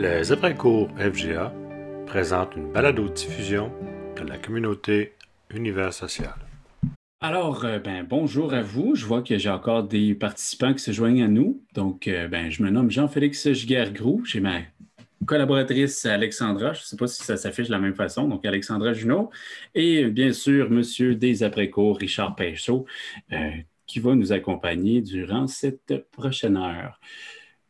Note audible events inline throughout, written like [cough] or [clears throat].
Les après-cours FGA présentent une balado-diffusion de la communauté Univers Social. Alors, euh, ben, bonjour à vous. Je vois que j'ai encore des participants qui se joignent à nous. Donc, euh, ben, je me nomme Jean-Félix Giguère-Grou. J'ai ma collaboratrice Alexandra. Je ne sais pas si ça s'affiche de la même façon. Donc, Alexandra Junot. Et bien sûr, monsieur des après-cours, Richard Pêcheau, euh, qui va nous accompagner durant cette prochaine heure.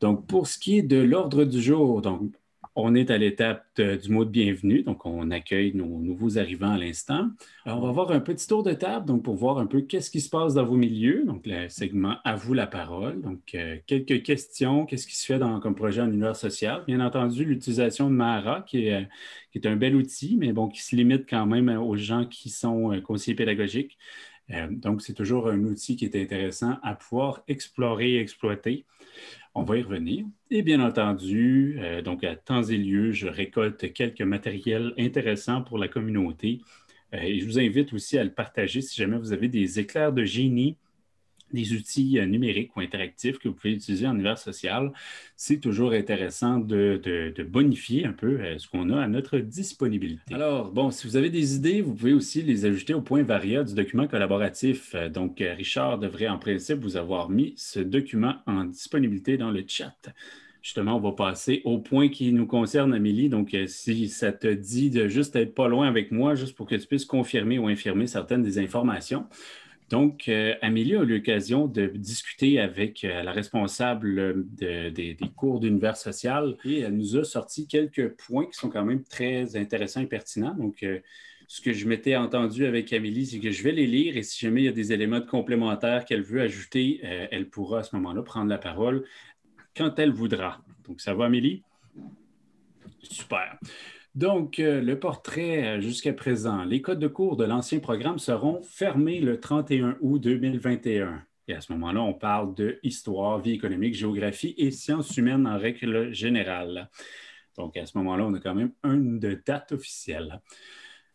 Donc, pour ce qui est de l'ordre du jour, donc, on est à l'étape du mot de bienvenue, donc on accueille nos nouveaux arrivants à l'instant. on va voir un petit tour de table donc pour voir un peu qu'est-ce qui se passe dans vos milieux, donc le segment à vous la parole. Donc euh, quelques questions, qu'est-ce qui se fait dans, comme projet en univers social? Bien entendu, l'utilisation de Mara qui est, est, un bel outil, mais bon, qui se limite quand même aux gens qui sont euh, conseillers pédagogiques. Euh, donc, c'est toujours un outil qui est intéressant à pouvoir explorer et exploiter. On va y revenir. Et bien entendu, euh, donc à temps et lieu, je récolte quelques matériels intéressants pour la communauté. Euh, et je vous invite aussi à le partager si jamais vous avez des éclairs de génie des outils euh, numériques ou interactifs que vous pouvez utiliser en univers social, c'est toujours intéressant de, bonifier un peu euh, ce qu'on a à notre disponibilité. Alors, bon, si vous avez des idées, vous pouvez aussi les ajouter au point varia du document collaboratif. Euh, donc, Richard devrait en principe vous avoir mis ce document en disponibilité dans le chat. Justement, on va passer au point qui nous concerne, Amélie. Donc, si ça te dit de juste être pas loin avec moi, juste pour que tu puisses confirmer ou infirmer certaines des informations, donc, euh, Amélie a eu l'occasion de discuter avec euh, la responsable des cours d'univers social et elle nous a sorti quelques points qui sont quand même très intéressants et pertinents. Donc, euh, ce que je m'étais entendu avec Amélie, c'est que je vais les lire et si jamais il y a des éléments complémentaires qu'elle veut ajouter, elle pourra à ce moment-là prendre la parole quand elle voudra. Donc, ça va, Amélie? Super. Donc, euh, le portrait euh, jusqu'à présent. Les codes de cours de l'ancien programme seront fermés le 31 août 2021. Et à ce moment-là, on parle de histoire, vie économique, géographie et sciences humaines en règle générale. Donc, à ce moment-là, on a quand même une date officielle.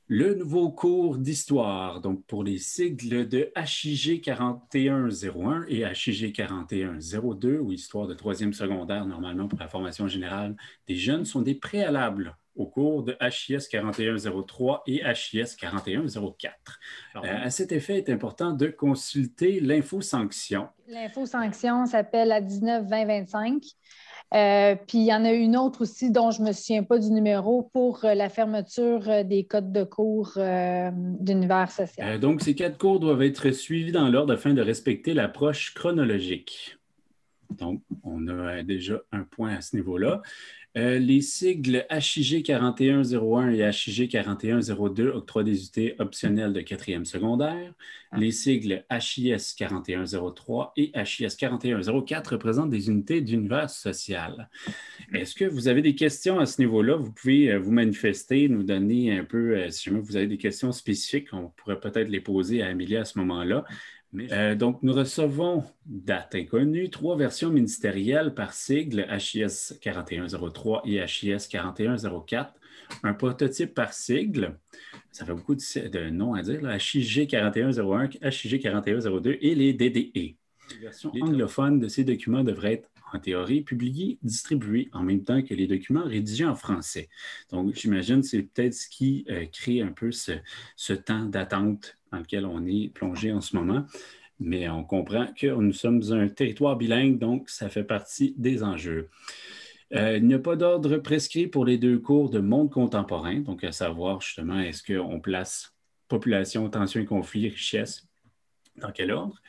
Le nouveau cours d'histoire, donc pour les sigles de HIG 4101 et HIG 4102, ou histoire de troisième secondaire, normalement pour la formation générale des jeunes, sont des préalables au cours de HIS 4103 et HIS 4104. Euh, à cet effet, il est important de consulter l'info-sanction. L'info-sanction s'appelle la 19-2025. Euh, puis il y en a une autre aussi dont je ne me souviens pas du numéro pour euh, la fermeture des codes de cours d'univers social. donc, ces quatre cours doivent être suivis dans l'ordre afin de respecter l'approche chronologique. Donc, on a déjà un point à ce niveau-là. Euh, les sigles HIG 4101 et HIG 4102 octroient des unités optionnelles de quatrième secondaire. Ah. Les sigles HIS 4103 et HIS 4104 représentent des unités d'univers social. Est-ce que vous avez des questions à ce niveau-là? Vous pouvez euh, vous manifester, nous donner un peu, euh, si jamais vous avez des questions spécifiques, on pourrait peut-être les poser à Amélie à ce moment-là. Euh, donc, nous recevons, date inconnue, trois versions ministérielles par sigle HIS 4103 et HIS 4104, un prototype par sigle, ça fait beaucoup de, noms à dire, HIG 4101, HIG 4102 et les DDE. Les versions anglophones de ces documents devraient être en théorie, publiés, distribués en même temps que les documents rédigés en français. Donc, j'imagine que c'est peut-être ce qui euh, crée un peu ce temps d'attente dans lequel on est plongé en ce moment. Mais on comprend que nous sommes un territoire bilingue, donc ça fait partie des enjeux. Euh, il n'y a pas d'ordre prescrit pour les deux cours de monde contemporain, donc à savoir justement, est-ce qu'on place population, tension et conflit, richesse, dans quel ordre?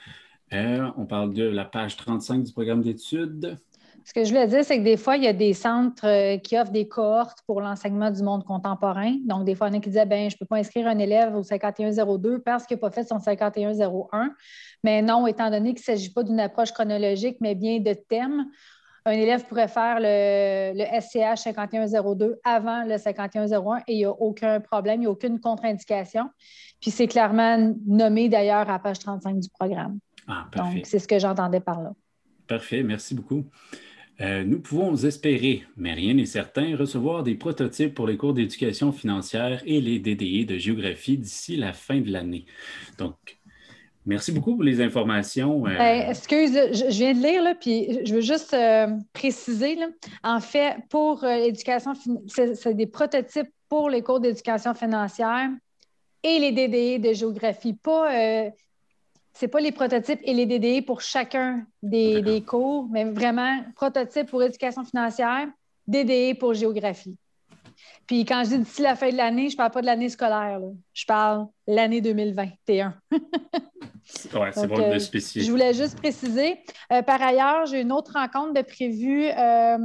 Euh, on parle de la page 35 du programme d'études. Ce que je voulais dire, c'est que des fois, il y a des centres euh, qui offrent des cohortes pour l'enseignement du monde contemporain. Donc, des fois, il y en a qui disaient ben, je ne peux pas inscrire un élève au 5102 parce qu'il n'a pas fait son 5101. Mais non, étant donné qu'il ne s'agit pas d'une approche chronologique, mais bien de thème, un élève pourrait faire le, le SCH 5102 avant le 5101 et il n'y a aucun problème, il n'y a aucune contre-indication. Puis c'est clairement nommé d'ailleurs à page 35 du programme. Ah, Donc, c'est ce que j'entendais par là. Parfait, merci beaucoup. Euh, nous pouvons espérer, mais rien n'est certain, recevoir des prototypes pour les cours d'éducation financière et les DDE de géographie d'ici la fin de l'année. Donc, Merci beaucoup pour les informations. Euh. Ben, excuse, je, viens de lire, là, puis je veux juste euh, préciser. en fait, pour l'éducation, c'est des prototypes pour les cours d'éducation financière et les DDE de géographie. Pas, c'est pas les prototypes et les DDE pour chacun des, des cours, mais vraiment prototypes pour éducation financière, DDE pour géographie. Puis quand je dis d'ici la fin de l'année, je ne parle pas de l'année scolaire. Je parle l'année 2021. oui, c'est bon de euh, spécifier. Je voulais juste préciser. Euh, par ailleurs, j'ai une autre rencontre de prévue euh,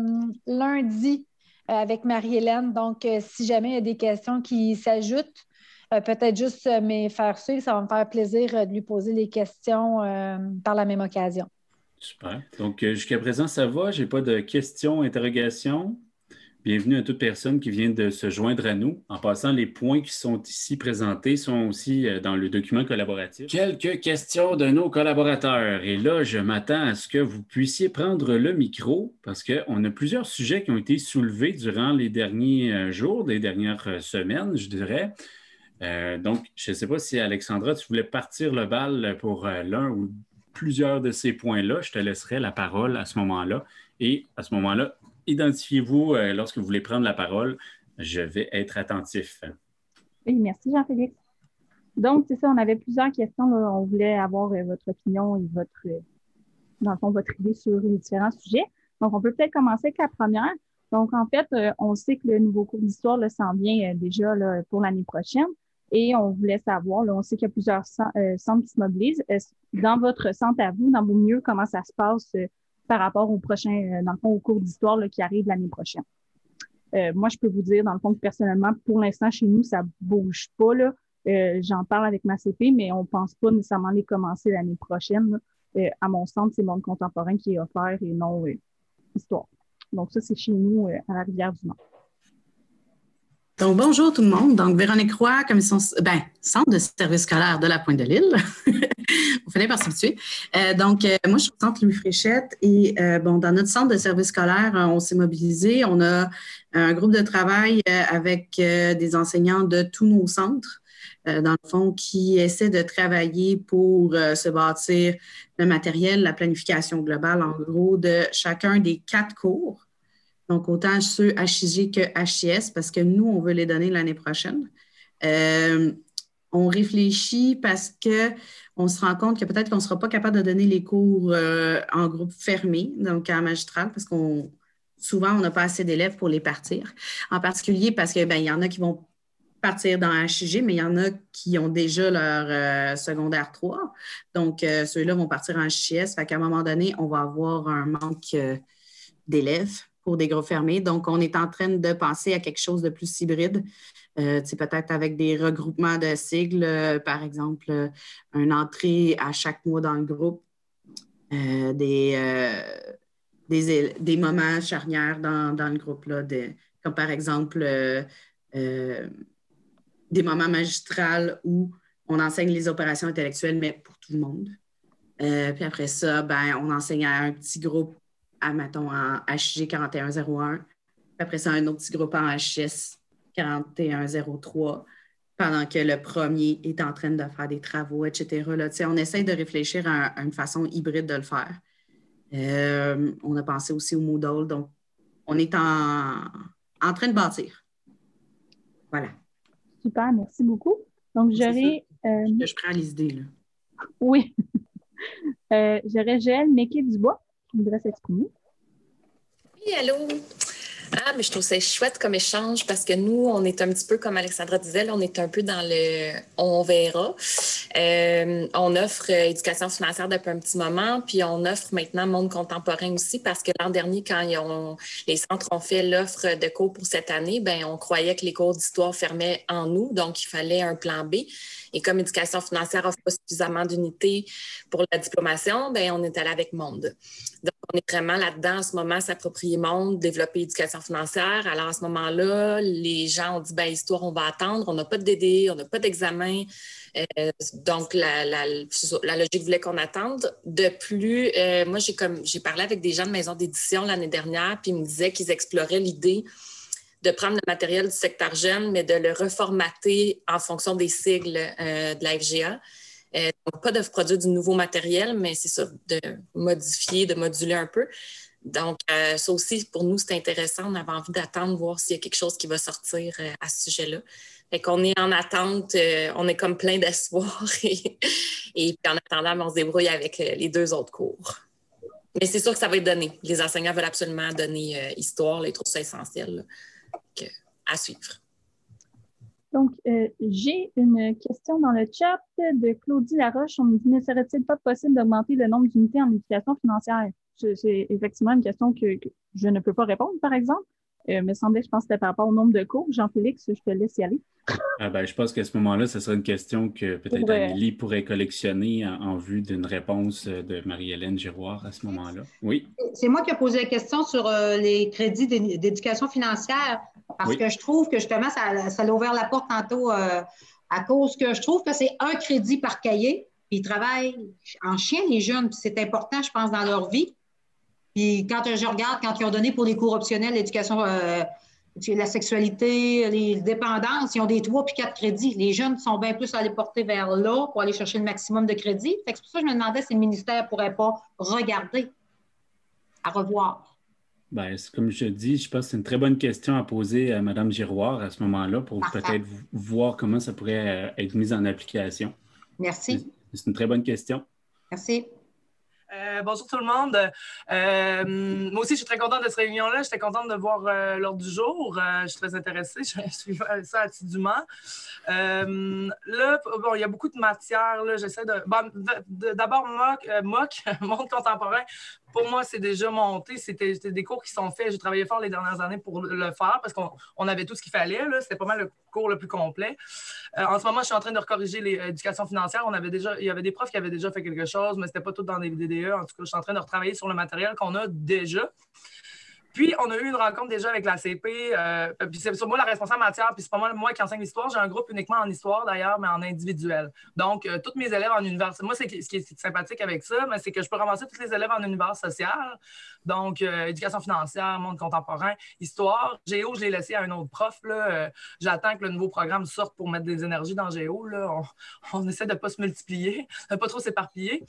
lundi avec Marie-Hélène. Donc, si jamais il y a des questions qui s'ajoutent, peut-être juste me faire suivre. Ça va me faire plaisir de lui poser les questions par la même occasion. Super. Donc, jusqu'à présent, ça va. Je n'ai pas de questions, interrogations. Bienvenue à toute personne qui vient de se joindre à nous. En passant, les points qui sont ici présentés sont aussi euh, dans le document collaboratif. Quelques questions de nos collaborateurs. Et là, je m'attends à ce que vous puissiez prendre le micro parce qu'on a plusieurs sujets qui ont été soulevés durant les derniers euh, jours, les dernières euh, semaines, je dirais. Donc, je ne sais pas si Alexandra, tu voulais partir le bal pour l'un ou plusieurs de ces points-là. Je te laisserai la parole à ce moment-là. Et à ce moment-là, identifiez-vous euh, lorsque vous voulez prendre la parole. Je vais être attentif. Oui, merci Jean-Félix. Donc, c'est ça, on avait plusieurs questions. On voulait avoir euh, votre opinion et votre, euh, dans le fond, votre idée sur les différents sujets. Donc, on peut peut-être commencer avec la première. Donc, en fait, on sait que le nouveau cours d'histoire s'en vient déjà pour l'année prochaine. Et on voulait savoir, on sait qu'il y a plusieurs centres qui se mobilisent. Dans votre centre à vous, dans vos mieux, comment ça se passe par rapport au prochain, euh, dans le fond, au cours d'histoire qui arrive l'année prochaine? Euh, moi, je peux vous dire, dans le fond, que personnellement, pour l'instant, chez nous, ça bouge pas. Là. Euh, j'en parle avec ma CP, mais on pense pas nécessairement les commencer l'année prochaine. à mon sens, c'est monde contemporain qui est offert et non histoire. Donc, ça, c'est chez nous à la Rivière-du-Nord. Donc, bonjour tout le monde. Donc, Véronique Roy, commission, ben, centre de service scolaire de la Pointe de l'Île. [laughs] Vous finissez par s'habituer. Euh, donc, euh, moi, je suis au centre Louis Fréchette et, euh, bon, dans notre centre de service scolaire, on s'est mobilisé. On a un groupe de travail avec des enseignants de tous nos centres, dans le fond, qui essaient de travailler pour se bâtir le matériel, la planification globale, en gros, de chacun des quatre cours donc, autant ceux HIG que HIS, parce que nous, on veut les donner l'année prochaine. Euh, on réfléchit parce qu'on se rend compte que peut-être qu'on ne sera pas capable de donner les cours euh, en groupe fermé, donc en magistral, parce qu'on souvent, on n'a pas assez d'élèves pour les partir. En particulier parce qu'il ben, y en a qui vont partir dans HIG, mais il y en a qui ont déjà leur euh, secondaire 3. Donc, ceux-là vont partir en HIS. Fait qu'à un moment donné, on va avoir un manque d'élèves pour des groupes fermés. Donc, on est en train de penser à quelque chose de plus hybride. Euh, peut-être avec des regroupements de sigles, euh, par exemple, euh, une entrée à chaque mois dans le groupe, des, moments charnières dans, le groupe, comme par exemple des moments magistrales où on enseigne les opérations intellectuelles, mais pour tout le monde. puis après ça, ben, on enseigne à un petit groupe à, mettons, en HG 4101. Après ça, un autre petit groupe en HS 4103 pendant que le premier est en train de faire des travaux, etc. Là, on essaie de réfléchir à, une façon hybride de le faire. Euh, on a pensé aussi au Moodle, donc on est en, en train de bâtir. Voilà. Super, merci beaucoup. Donc, j'aurais. Euh, je prends les idées. Là. Oui. [laughs] euh, j'aurais du Dubois voudrait s'exprimer. Oui, allô? Ah, mais je trouve ça chouette comme échange parce que nous, on est un petit peu, comme Alexandra disait, on est un peu dans le on verra. Euh, on offre euh, éducation financière depuis un petit moment, puis on offre maintenant monde contemporain aussi parce que l'an dernier, quand les centres ont fait l'offre de cours pour cette année, ben on croyait que les cours d'histoire fermaient en nous, donc il fallait un plan B. Et comme éducation financière offre pas suffisamment d'unités pour la diplomation, ben on est allé avec Monde. Donc, on est vraiment là-dedans en ce moment, s'approprier Monde, développer éducation financière. Alors, à ce moment-là, les gens ont dit, ben histoire, on va attendre, on n'a pas de DD, on n'a pas d'examen. Euh, donc, la, logique voulait qu'on attende. De plus, euh, moi, j'ai parlé avec des gens de maison d'édition l'année dernière, puis ils me disaient qu'ils exploraient l'idée de prendre le matériel du secteur jeune, mais de le reformater en fonction des sigles euh, de la FGA. donc, pas de produire du nouveau matériel, mais c'est ça, de modifier, de moduler un peu. Donc, ça aussi, pour nous, c'est intéressant. On avait envie d'attendre, voir s'il y a quelque chose qui va sortir à ce sujet-là. Fait qu'on est en attente, on est comme plein d'espoir [laughs] et, puis en attendant, on se débrouille avec les deux autres cours. Mais c'est sûr que ça va être donné. Les enseignants veulent absolument donner euh, histoire, les trouvent ça essentiel à suivre. Donc, euh, j'ai une question dans le chat de Claudie Laroche. On me dit ne serait-il pas possible d'augmenter le nombre d'unités en éducation financière? C'est effectivement une question que, je ne peux pas répondre, par exemple. Euh, me semblait, je pense que c'était par rapport au nombre de cours. Jean-Félix, je te laisse y aller. Ah ben, je pense qu'à ce moment-là, ce serait une question que peut-être Amélie pourrait collectionner en, vue d'une réponse de Marie-Hélène Giroir à ce moment-là. Oui. C'est moi qui ai posé la question sur euh, les crédits d'éducation financière parce que je trouve que justement, ça, ça a ouvert la porte tantôt euh, à cause que je trouve que c'est un crédit par cahier. Puis ils travaillent en chien, les jeunes, puis c'est important, je pense, dans leur vie. Puis quand je regarde, quand ils ont donné pour les cours optionnels l'éducation, euh, la sexualité, les dépendances, ils ont des trois puis quatre crédits. Les jeunes sont bien plus allés porter vers là pour aller chercher le maximum de crédits. c'est pour ça que je me demandais si le ministère ne pourrait pas regarder, à revoir. Bien, comme je dis, je pense que c'est une très bonne question à poser à Mme Giroir à ce moment-là pour peut-être voir comment ça pourrait euh, être mis en application. Merci. C'est une très bonne question. Merci. Euh, bonjour tout le monde. Euh, moi aussi, je suis très contente de cette réunion-là. J'étais contente de voir euh, l'ordre du jour. je suis très intéressée. [laughs] Je suis ça assidûment. là, bon, il y a beaucoup de matière. J'essaie de. D'abord, MOC, MOC, [laughs] monde contemporain pour moi, c'est déjà monté. C'était des cours qui sont faits. J'ai travaillé fort les dernières années pour le faire parce qu'on avait tout ce qu'il fallait. C'était pas mal le cours le plus complet. Euh, en ce moment, je suis en train de recorriger l'éducation financière. On avait déjà, il y avait des profs qui avaient déjà fait quelque chose, mais ce n'était pas tout dans des DDE. En tout cas, je suis en train de retravailler sur le matériel qu'on a déjà. Puis, on a eu une rencontre déjà avec la CP. Euh, puis, c'est sur moi la responsable matière, puis c'est pas moi, qui enseigne l'histoire. J'ai un groupe uniquement en histoire, d'ailleurs, mais en individuel. Donc, euh, tous mes élèves en université. Moi, ce qui est sympathique avec ça, c'est que je peux ramasser tous les élèves en univers social. Donc, euh, éducation financière, monde contemporain, histoire. Géo, je l'ai laissé à un autre prof. J'attends que le nouveau programme sorte pour mettre des énergies dans Géo. [laughs] On, essaie de ne pas se multiplier, [laughs] de ne pas trop s'éparpiller.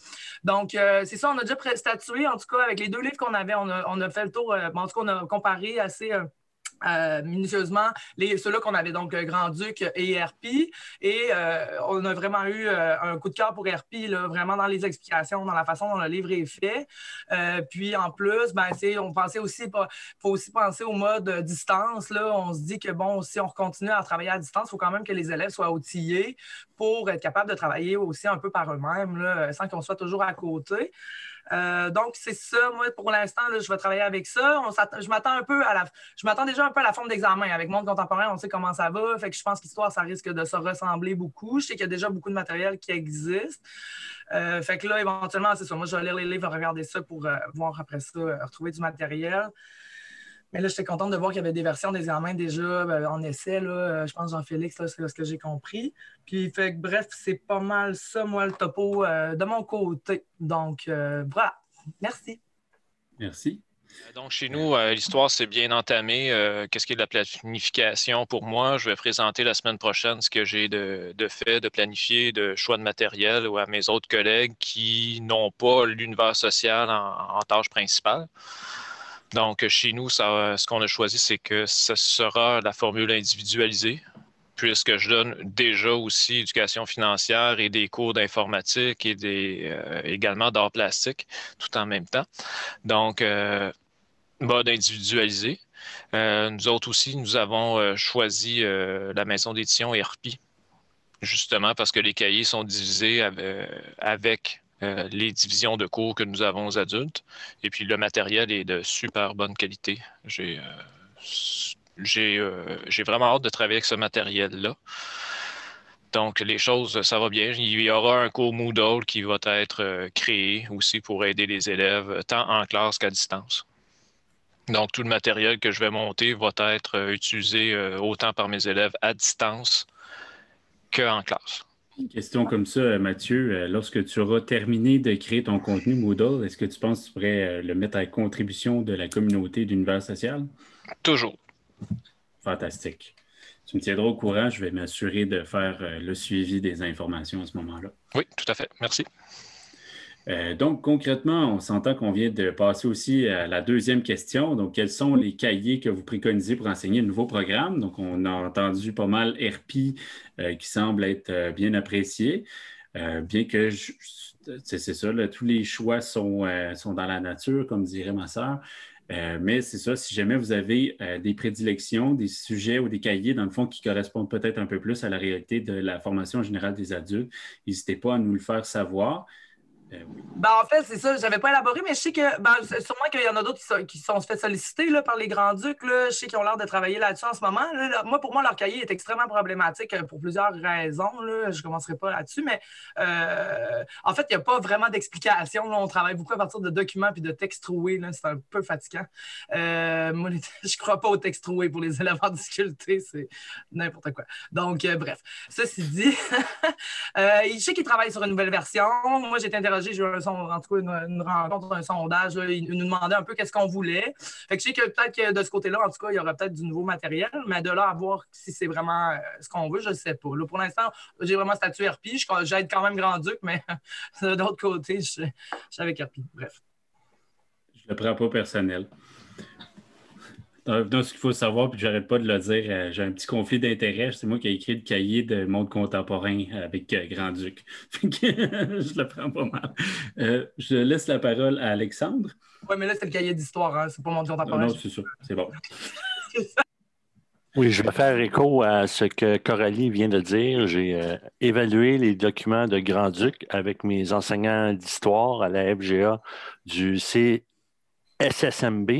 Donc, c'est ça, on a déjà statué, en tout cas, avec les deux livres qu'on avait, on a, fait le tour qu'on a comparé assez euh, euh, minutieusement ceux-là qu'on avait donc euh, Grand-Duc et RP. Et on a vraiment eu un coup de cœur pour RP, vraiment dans les explications, dans la façon dont le livre est fait. puis en plus, ben, on pensait aussi, faut aussi penser au mode distance. Là. On se dit que bon, si on continue à travailler à distance, il faut quand même que les élèves soient outillés pour être capables de travailler aussi un peu par eux-mêmes, sans qu'on soit toujours à côté. Euh, donc, c'est ça. Moi, pour l'instant, je vais travailler avec ça. je m'attends un peu à la. Je m'attends déjà un peu à la forme d'examen. Avec Monde contemporain, on sait comment ça va. Fait que je pense qu'histoire, ça risque de se ressembler beaucoup. Je sais qu'il y a déjà beaucoup de matériel qui existe. Euh, fait que là, éventuellement, c'est ça. Moi, je vais lire les livres, regarder ça pour euh, voir après ça, retrouver du matériel. Mais là, j'étais contente de voir qu'il y avait des versions d'examen déjà ben, en essai. Là, euh, je pense Jean-Félix, c'est ce que j'ai compris. Puis, fait bref, c'est pas mal ça, moi, le topo euh, de mon côté. Donc, euh, voilà. Merci. Merci. Donc, chez nous, l'histoire s'est bien entamée. Qu'est-ce qui est de la planification pour moi? Je vais présenter la semaine prochaine ce que j'ai de, fait, de planifier, de choix de matériel ou à mes autres collègues qui n'ont pas l'univers social en, en tâche principale. Donc, chez nous, ce qu'on a choisi, c'est que ce sera la formule individualisée, puisque je donne déjà aussi éducation financière et des cours d'informatique et des, euh, également d'art plastique tout en même temps. Donc, euh, mode individualisé. Euh, nous autres aussi, nous avons choisi la maison d'édition ERPI, justement parce que les cahiers sont divisés avec euh, les divisions de cours que nous avons aux adultes. Et puis le matériel est de super bonne qualité. J'ai euh, euh, vraiment hâte de travailler avec ce matériel-là. Donc, les choses, ça va bien. Il y aura un cours Moodle qui va être créé aussi pour aider les élèves, tant en classe qu'à distance. Donc, tout le matériel que je vais monter va être utilisé autant par mes élèves à distance qu'en classe. Une question comme ça, Mathieu. Euh, lorsque tu auras terminé de créer ton contenu Moodle, est-ce que tu penses que tu pourrais euh, le mettre à contribution de la communauté d'univers social? Toujours. Fantastique. Tu me tiendras au courant, je vais m'assurer de faire le suivi des informations à ce moment-là. Oui, tout à fait. Merci. Euh, donc, concrètement, on s'entend qu'on vient de passer aussi à la deuxième question. Donc, quels sont les cahiers que vous préconisez pour enseigner le nouveau programme? Donc, on a entendu pas mal RP euh, qui semble être euh, bien apprécié, bien que c'est ça, tous les choix sont, sont, dans la nature, comme dirait ma sœur. mais c'est ça, si jamais vous avez des prédilections, des sujets ou des cahiers, dans le fond, qui correspondent peut-être un peu plus à la réalité de la formation générale des adultes, n'hésitez pas à nous le faire savoir. Eh ben, en fait, c'est ça. Je n'avais pas élaboré, mais je sais que ben, sûrement qu'il y en a d'autres qui, sont, fait solliciter là, par les Grands-Ducs. Je sais qu'ils ont l'air de travailler là-dessus en ce moment. moi, pour moi, leur cahier est extrêmement problématique euh, pour plusieurs raisons. Là. Je ne commencerai pas là-dessus, mais euh, en fait, il n'y a pas vraiment d'explication. On travaille beaucoup à partir de documents et de textes troués. C'est un peu fatigant. Euh, moi, [laughs] je crois pas aux textes troués pour les élèves en difficulté. C'est n'importe quoi. Donc, bref. Ceci dit, [laughs] je sais qu'ils travaillent sur une nouvelle version. Moi, j'ai été interrogé j'ai eu un, en tout cas une, rencontre, un sondage. ils nous demandaient un peu qu'est-ce qu'on voulait. Fait que je sais que peut-être que de ce côté-là, en tout cas, il y aurait peut-être du nouveau matériel, mais de là à voir si c'est vraiment euh, ce qu'on veut, je ne sais pas. pour l'instant, j'ai vraiment statut RP. J'aide quand même Grand-Duc, mais [laughs] de l'autre côté, je suis avec RP. Bref. Je ne le prends pas personnel. Donc, ce qu'il faut savoir, puis j'arrête pas de le dire, euh, j'ai un petit conflit d'intérêt. C'est moi qui ai écrit le cahier de monde contemporain avec euh, Grand-Duc. [laughs] [laughs] je le prends pas mal. Euh, je laisse la parole à Alexandre. Oui, mais là, c'est le cahier d'histoire, hein? c'est pas monde contemporain. Non, [laughs] c'est ça, c'est bon. Oui, je vais faire écho à ce que Coralie vient de dire. J'ai évalué les documents de Grand-Duc avec mes enseignants d'histoire à la FGA du C SSMB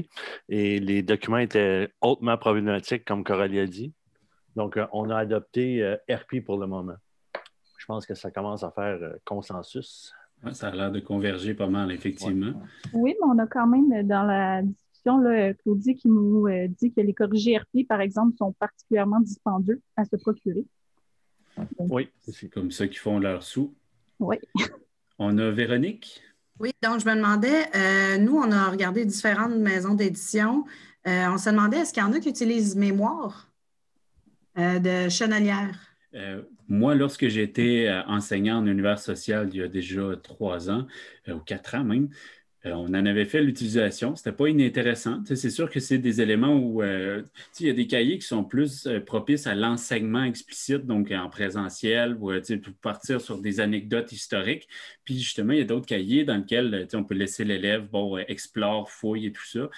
et les documents étaient hautement problématiques, comme Coralie a dit. Donc, euh, on a adopté euh, RP pour le moment. Je pense que ça commence à faire euh, consensus. ça a l'air de converger pas mal, effectivement. Oui, mais on a quand même dans la discussion, là, Claudie qui nous dit que les corrigés RP, par exemple, sont particulièrement dispendieux à se procurer. oui, c'est comme ça qu'ils font leur sous. Oui. On a Véronique. Oui, donc je me demandais, euh, nous, on a regardé différentes maisons d'édition. Euh, on se demandait, est-ce qu'il y en a qui utilisent Mémoire euh, de Chenelière? moi, lorsque j'étais enseignant en univers social il y a déjà trois ans, ou quatre ans même, euh, on en avait fait l'utilisation. Ce n'était pas inintéressant. c'est sûr que c'est des éléments où euh, il y a des cahiers qui sont plus euh, propices à l'enseignement explicite, donc en présentiel, ou pour partir sur des anecdotes historiques. Puis justement, il y a d'autres cahiers dans lesquels on peut laisser l'élève bon, explore, fouille et tout ça.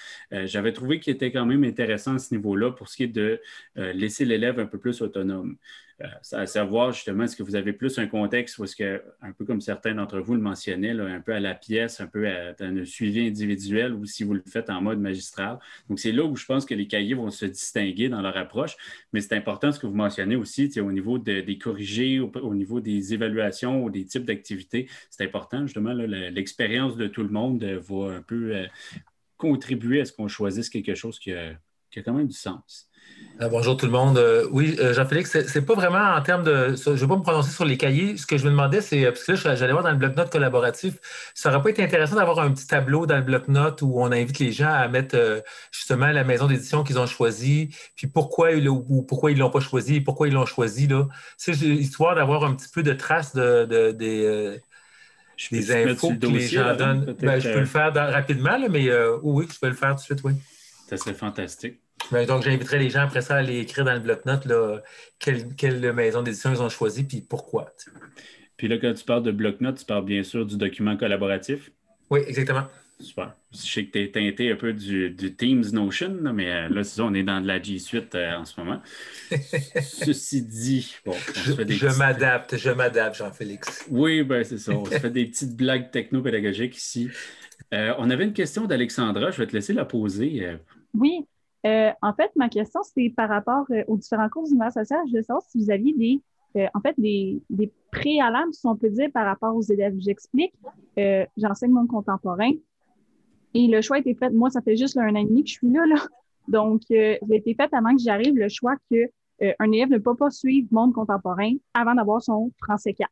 J'avais trouvé qu'il était quand même intéressant à ce niveau-là pour ce qui est de laisser l'élève un peu plus autonome. Euh, à savoir justement, est-ce que vous avez plus un contexte où est-ce que, un peu comme certains d'entre vous le mentionnaient, un peu à la pièce, un peu à, un suivi individuel ou si vous le faites en mode magistral. Donc, c'est là où je pense que les cahiers vont se distinguer dans leur approche, mais c'est important ce que vous mentionnez aussi au niveau des corrigés, au, niveau des évaluations ou des types d'activités. C'est important, justement, l'expérience de tout le monde va un peu euh, contribuer à ce qu'on choisisse quelque chose qui a quand même du sens. Euh, bonjour tout le monde. Euh, oui, euh, Jean-Félix, c'est pas vraiment en termes de. Je ne vais pas me prononcer sur les cahiers. Ce que je me demandais, c'est. Parce que là, j'allais voir dans le bloc-notes collaboratif. Ça n'aurait pas été intéressant d'avoir un petit tableau dans le bloc-notes où on invite les gens à mettre justement la maison d'édition qu'ils ont choisie, puis pourquoi ils ou pourquoi ils l'ont pas choisi, pourquoi ils l'ont choisi. là. C'est histoire d'avoir un petit peu de traces de, des. infos que les gens donnent. Ben, je peux le faire rapidement, mais oui, je peux le faire tout de suite, oui. Ça serait fantastique. Ben, donc, j'inviterai les gens après ça à aller écrire dans le bloc-notes quelle, maison d'édition ils ont choisi puis pourquoi. Puis là, quand tu parles de bloc-notes, tu parles bien sûr du document collaboratif. Oui, exactement. Super. Je sais que tu es teinté un peu du, Teams Notion, mais euh, là, c'est ça, on est dans de la G Suite euh, en ce moment. [laughs] Ceci dit, bon, je, m'adapte, je m'adapte, Jean-Félix. Oui, ben c'est ça. On se fait des petites blagues techno-pédagogiques ici. Euh, on avait une question d'Alexandra, je vais te laisser la poser. Oui, euh, en fait, ma question, c'est par rapport euh, aux différents cours d'univers social. Je veux savoir si vous aviez des, euh, en fait, des, des préalables, si on peut dire, par rapport aux élèves. J'explique. J'enseigne mon contemporain. Et le choix a été fait. Moi, ça fait juste un an et demi que je suis là. là. Donc, euh, il a été fait avant que j'arrive le choix que un élève ne peut pas suivre monde contemporain avant d'avoir son français 4,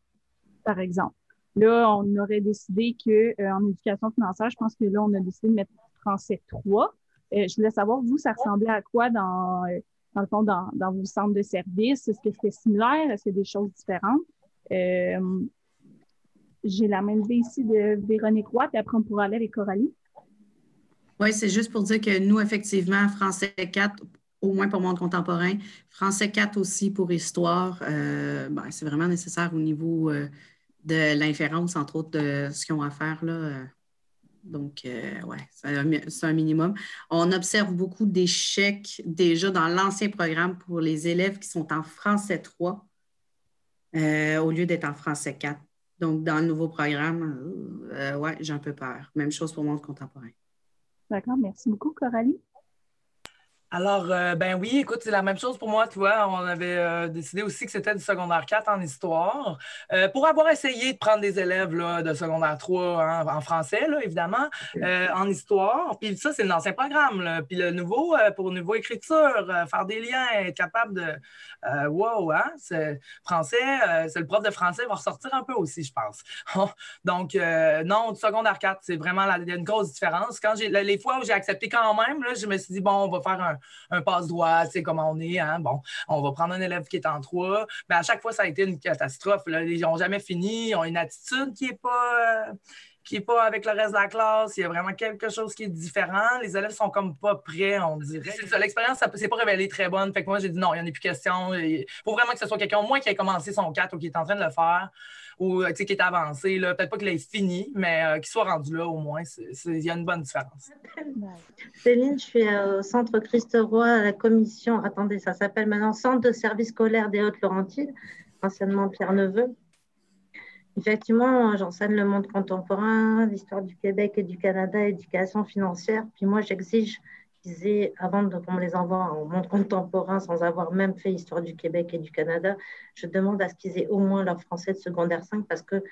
par exemple. Là, on aurait décidé que en éducation financière, je pense que là, on a décidé de mettre français 3. Euh, je voulais savoir, vous, ça ressemblait à quoi dans, euh, dans le fond, dans, vos centres de services? Est-ce que c'est similaire? Est-ce qu'il y a des choses différentes? Euh, j'ai la même idée ici de Véronique Roy, puis après on pourra aller avec Coralie. Oui, c'est juste pour dire que nous, effectivement, français 4, au moins pour monde contemporain, français 4 aussi pour histoire, ben, c'est vraiment nécessaire au niveau de l'inférence, entre autres, de ce qu'ils ont à faire. Là. Donc, oui, c'est un minimum. On observe beaucoup d'échecs déjà dans l'ancien programme pour les élèves qui sont en français 3 au lieu d'être en français 4. Donc, dans le nouveau programme, euh, ouais, j'ai un peu peur. Même chose pour le monde contemporain. D'accord, merci beaucoup, Coralie. Alors, euh, ben oui, écoute, c'est la même chose pour moi, tu vois. On avait euh, décidé aussi que c'était du secondaire 4 en histoire. Euh, pour avoir essayé de prendre des élèves là, de secondaire 3 hein, en français, là, évidemment, en histoire. Puis ça, c'est l'ancien programme. Là. Puis le nouveau, pour nouveau écriture, faire des liens, être capable de. wow, hein? Français, c'est le prof de français va ressortir un peu aussi, je pense. [laughs] Donc, non, du secondaire 4, c'est vraiment la, une grosse différence. Quand j'ai les fois où j'ai accepté quand même, là, je me suis dit, bon, on va faire un un passe-droit, tu sais comment on est. Hein? Bon, on va prendre un élève qui est en trois. Mais à chaque fois, ça a été une catastrophe. Là. Ils n'ont jamais fini. Ils ont une attitude qui n'est pas. Euh, qui n'est pas avec le reste de la classe. Il y a vraiment quelque chose qui est différent. Les élèves sont comme pas prêts, on dirait. L'expérience, ça s'est pas révélée très bonne. Fait que moi, j'ai dit non, il n'y en a plus question. Il faut vraiment que ce soit quelqu'un, au moins, qui ait commencé son 4 ou qui est en train de le faire ou qui est avancé. Peut-être pas qu'il ait fini, mais euh, qu'il soit rendu là au moins. Il y a une bonne différence. Céline, je suis au Centre Christ Roy à la commission. Attendez, ça s'appelle maintenant Centre de service scolaire des Hautes-Laurentides, anciennement Pierre Neveu. Effectivement, j'enseigne le monde contemporain, l'histoire du Québec et du Canada, éducation financière. Puis moi, j'exige avant qu'on les envoie au monde contemporain sans avoir même fait histoire du Québec et du Canada, je demande à ce qu'ils aient au moins leur français de secondaire 5 parce que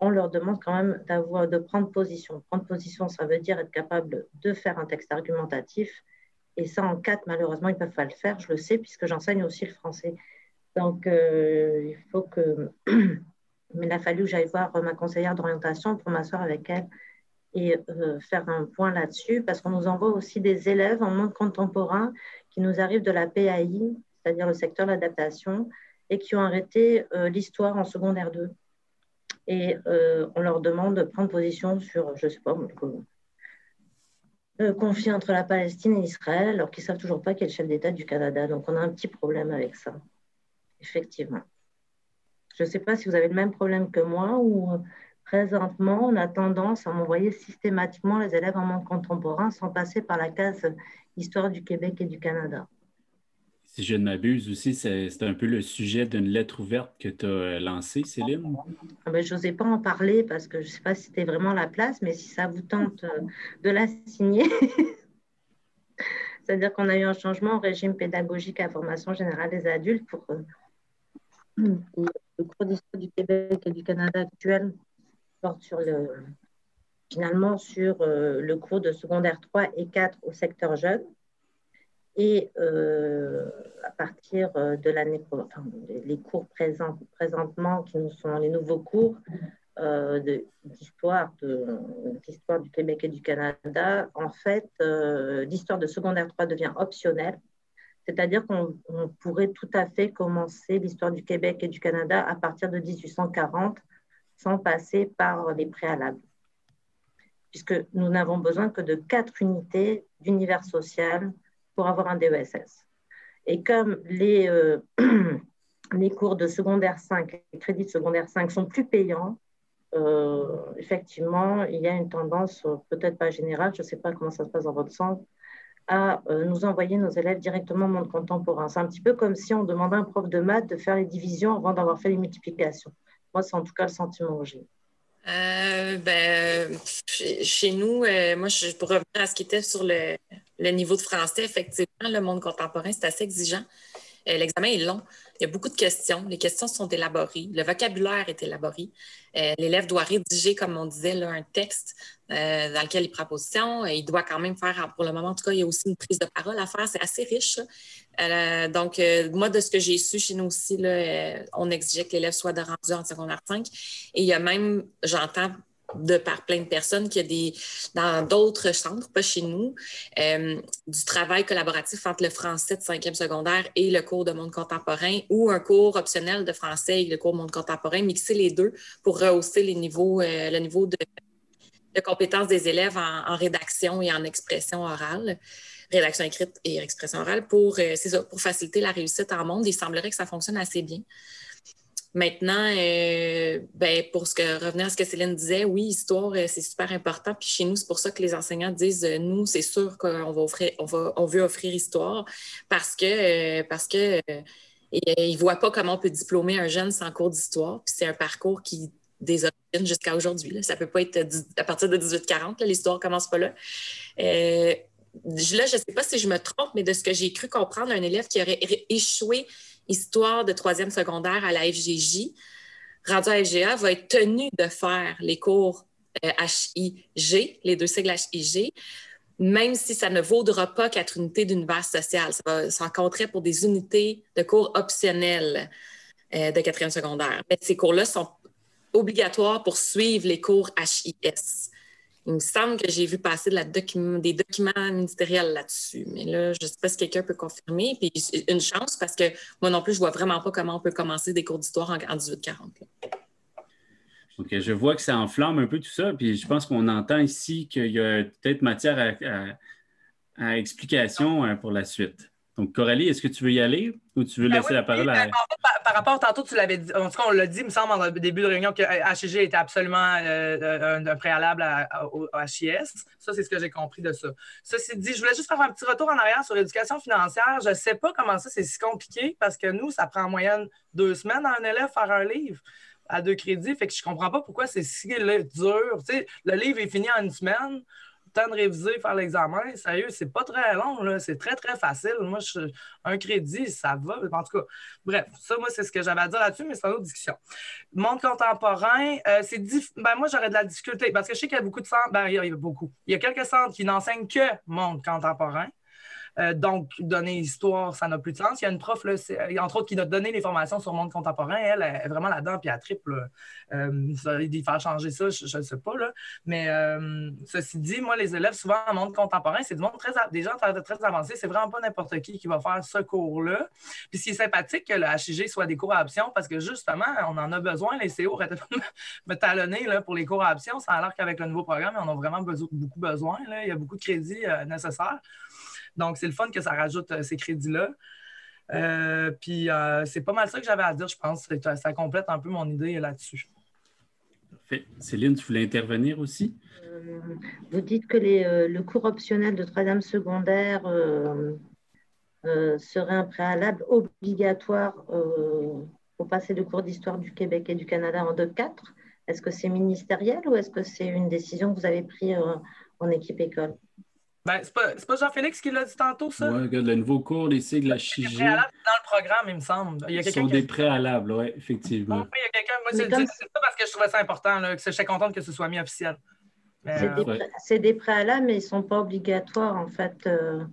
on leur demande quand même d'avoir, de prendre position. Prendre position, ça veut dire être capable de faire un texte argumentatif. Et ça, en 4, malheureusement, ils ne peuvent pas le faire. Je le sais puisque j'enseigne aussi le français. Donc, euh, il faut que Mais [clears throat] il a fallu que j'aille voir ma conseillère d'orientation pour m'asseoir avec elle et euh, faire un point là-dessus, parce qu'on nous envoie aussi des élèves en monde contemporain qui nous arrivent de la PAI, c'est-à-dire le secteur de l'adaptation, et qui ont arrêté euh, l'histoire en secondaire 2. Et euh, on leur demande de prendre position sur, je ne sais pas, le conflit entre la Palestine et Israël, alors qu'ils ne savent toujours pas qui est le chef d'État du Canada. Donc on a un petit problème avec ça, effectivement. Je ne sais pas si vous avez le même problème que moi ou présentement, on a tendance à m'envoyer systématiquement les élèves en monde contemporain sans passer par la case Histoire du Québec et du Canada. Si je ne m'abuse aussi, c'est un peu le sujet d'une lettre ouverte que tu as euh, lancée, Céline. Ah ben, je n'osais pas en parler parce que je ne sais pas si c'était vraiment la place, mais si ça vous tente euh, de la signer. [laughs] C'est-à-dire qu'on a eu un changement au régime pédagogique à formation générale des adultes pour le cours d'histoire du Québec et du Canada actuel porte sur le, finalement sur euh, le cours de secondaire 3 et 4 au secteur jeune. Et euh, à partir euh, de l'année, enfin, les cours présentement, qui nous sont les nouveaux cours d'histoire du Québec et du Canada, en fait, l'histoire de secondaire 3 devient optionnelle c'est-à-dire qu'on pourrait tout à fait commencer l'histoire du Québec et du Canada à partir de 1840 sans passer par les préalables. Puisque nous n'avons besoin que de quatre unités d'univers social pour avoir un DESS. Et comme les, euh, [clears throat] les cours de secondaire 5, les crédits de secondaire 5 sont plus payants, euh, effectivement, il y a une tendance, peut-être pas générale, je ne sais pas comment ça se passe dans votre centre, à euh, nous envoyer nos élèves directement au monde contemporain. C'est un petit peu comme si on demandait à un prof de maths de faire les divisions avant d'avoir fait les multiplications. Moi, c'est en tout cas le sentiment que j'ai. Euh, ben, chez nous, euh, moi, je, pour revenir à ce qui était sur le, le, niveau de français, effectivement, le monde contemporain, c'est assez exigeant. L'examen est long. Il y a beaucoup de questions. Les questions sont élaborées. Le vocabulaire est élaboré. Euh, l'élève doit rédiger, comme on disait, un texte euh, dans lequel il prend position. il doit quand même faire, pour le moment, en tout cas, il y a aussi une prise de parole à faire. C'est assez riche. Euh, donc, moi, de ce que j'ai su chez nous aussi, on exigeait que l'élève soit de rendu en secondaire 5. Et il y a même, j'entends de par plein de personnes des, dans d'autres centres, pas chez nous, euh, du travail collaboratif entre le français de cinquième secondaire et le cours de monde contemporain ou un cours optionnel de français et le cours de monde contemporain, mixer les deux pour rehausser les niveaux, euh, le niveau de, compétences des élèves en, rédaction et en expression orale rédaction écrite et expression orale pour, ça, pour faciliter la réussite en monde. Il semblerait que ça fonctionne assez bien. Maintenant, euh, ben, pour ce que, revenir à ce que Céline disait, oui, histoire, euh, c'est super important. Puis chez nous, c'est pour ça que les enseignants disent, euh, nous, c'est sûr qu'on va offrir, on, va, on veut offrir histoire parce que, parce que ils ne voient pas comment on peut diplômer un jeune sans cours d'histoire. Puis c'est un parcours qui des origines jusqu'à aujourd'hui. Ça ne peut pas être à partir de 1840, l'histoire ne commence pas là. Là, je ne sais pas si je me trompe, mais de ce que j'ai cru comprendre, un élève qui aurait échoué histoire de troisième secondaire à la FGJ, rendu à FGA, va être tenu de faire les cours HIG, euh, les deux sigles HIG, même si ça ne vaudra pas quatre unités d'univers social. Ça va s'encontrer pour des unités de cours optionnels euh, de quatrième secondaire. Mais ces cours-là sont obligatoires pour suivre les cours HIS. Il me semble que j'ai vu passer des documents ministériels là-dessus. Mais là, je ne sais pas si quelqu'un peut confirmer. Puis une chance parce que moi non plus, je ne vois vraiment pas comment on peut commencer des cours d'histoire en, 1840. OK, je vois que ça enflamme un peu tout ça. Puis je pense qu'on entend ici qu'il y a peut-être matière à explication euh, pour la suite. Donc, Coralie, est-ce que tu veux y aller ou tu veux ben laisser la parole à. Ben, par, rapport, tantôt, tu l'avais dit, en tout cas, on l'a dit, il me semble, en début de réunion, que HG était absolument euh, euh, un, préalable au HIS. Ça, c'est ce que j'ai compris de ça. Ceci dit, je voulais juste faire un petit retour en arrière sur l'éducation financière. Je ne sais pas comment ça, c'est si compliqué parce que nous, ça prend en moyenne deux semaines à un élève faire un livre à deux crédits. Fait que je ne comprends pas pourquoi c'est si dur. Tu sais, le livre est fini en une semaine temps de réviser, faire l'examen, sérieux, c'est pas très long, c'est très, très facile. Moi, un crédit, ça va. En tout cas, bref, ça, moi, c'est ce que j'avais à dire là-dessus, mais c'est une autre discussion. Monde contemporain, euh, c'est ben, moi, j'aurais de la difficulté parce que je sais qu'il y a beaucoup de centres, ben, il y a beaucoup. Il y a quelques centres qui n'enseignent que monde contemporain. Euh, donc, donner histoire, ça n'a plus de sens. Il y a une prof, là, entre autres, qui a donné les formations sur le monde contemporain. Elle, est vraiment là-dedans, puis elle triple. Euh, il faire changer ça, je ne sais pas. Là. Mais euh, ceci dit, moi, les élèves, souvent en monde contemporain, c'est du monde très, des gens très, très avancés. C'est vraiment pas n'importe qui qui va faire ce cours-là. Puis, ce qui est sympathique que le HIG soit des cours à option, parce que justement, on en a besoin. Les CO [laughs] me talonner là, pour les cours à option. Ça a l'air qu'avec le nouveau programme, on a vraiment beaucoup besoin. Il y a beaucoup de crédits nécessaires. Donc, c'est le fun que ça rajoute euh, ces crédits-là. Euh, puis, euh, c'est pas mal ça que j'avais à dire, je pense. Ça complète un peu mon idée là-dessus. Parfait. Céline, tu voulais intervenir aussi? vous dites que le cours optionnel de troisième secondaire serait un préalable obligatoire pour passer le cours d'histoire du Québec et du Canada en 2-4. Est-ce que c'est ministériel ou est-ce que c'est une décision que vous avez prise en équipe école? Ben, c'est pas, pas Jean-Félix qui l'a dit tantôt, ça? Oui, le nouveau cours, les sigles, la C'est dans le programme, il me semble. Il y a Ce sont des préalables, oui, effectivement. Oui, il y a quelqu'un. Moi, c'est ça parce que je trouvais ça important, là, que j'étais contente que ce soit mis officiel. C'est des, préalables, mais ils ne sont pas obligatoires, en fait. Euh,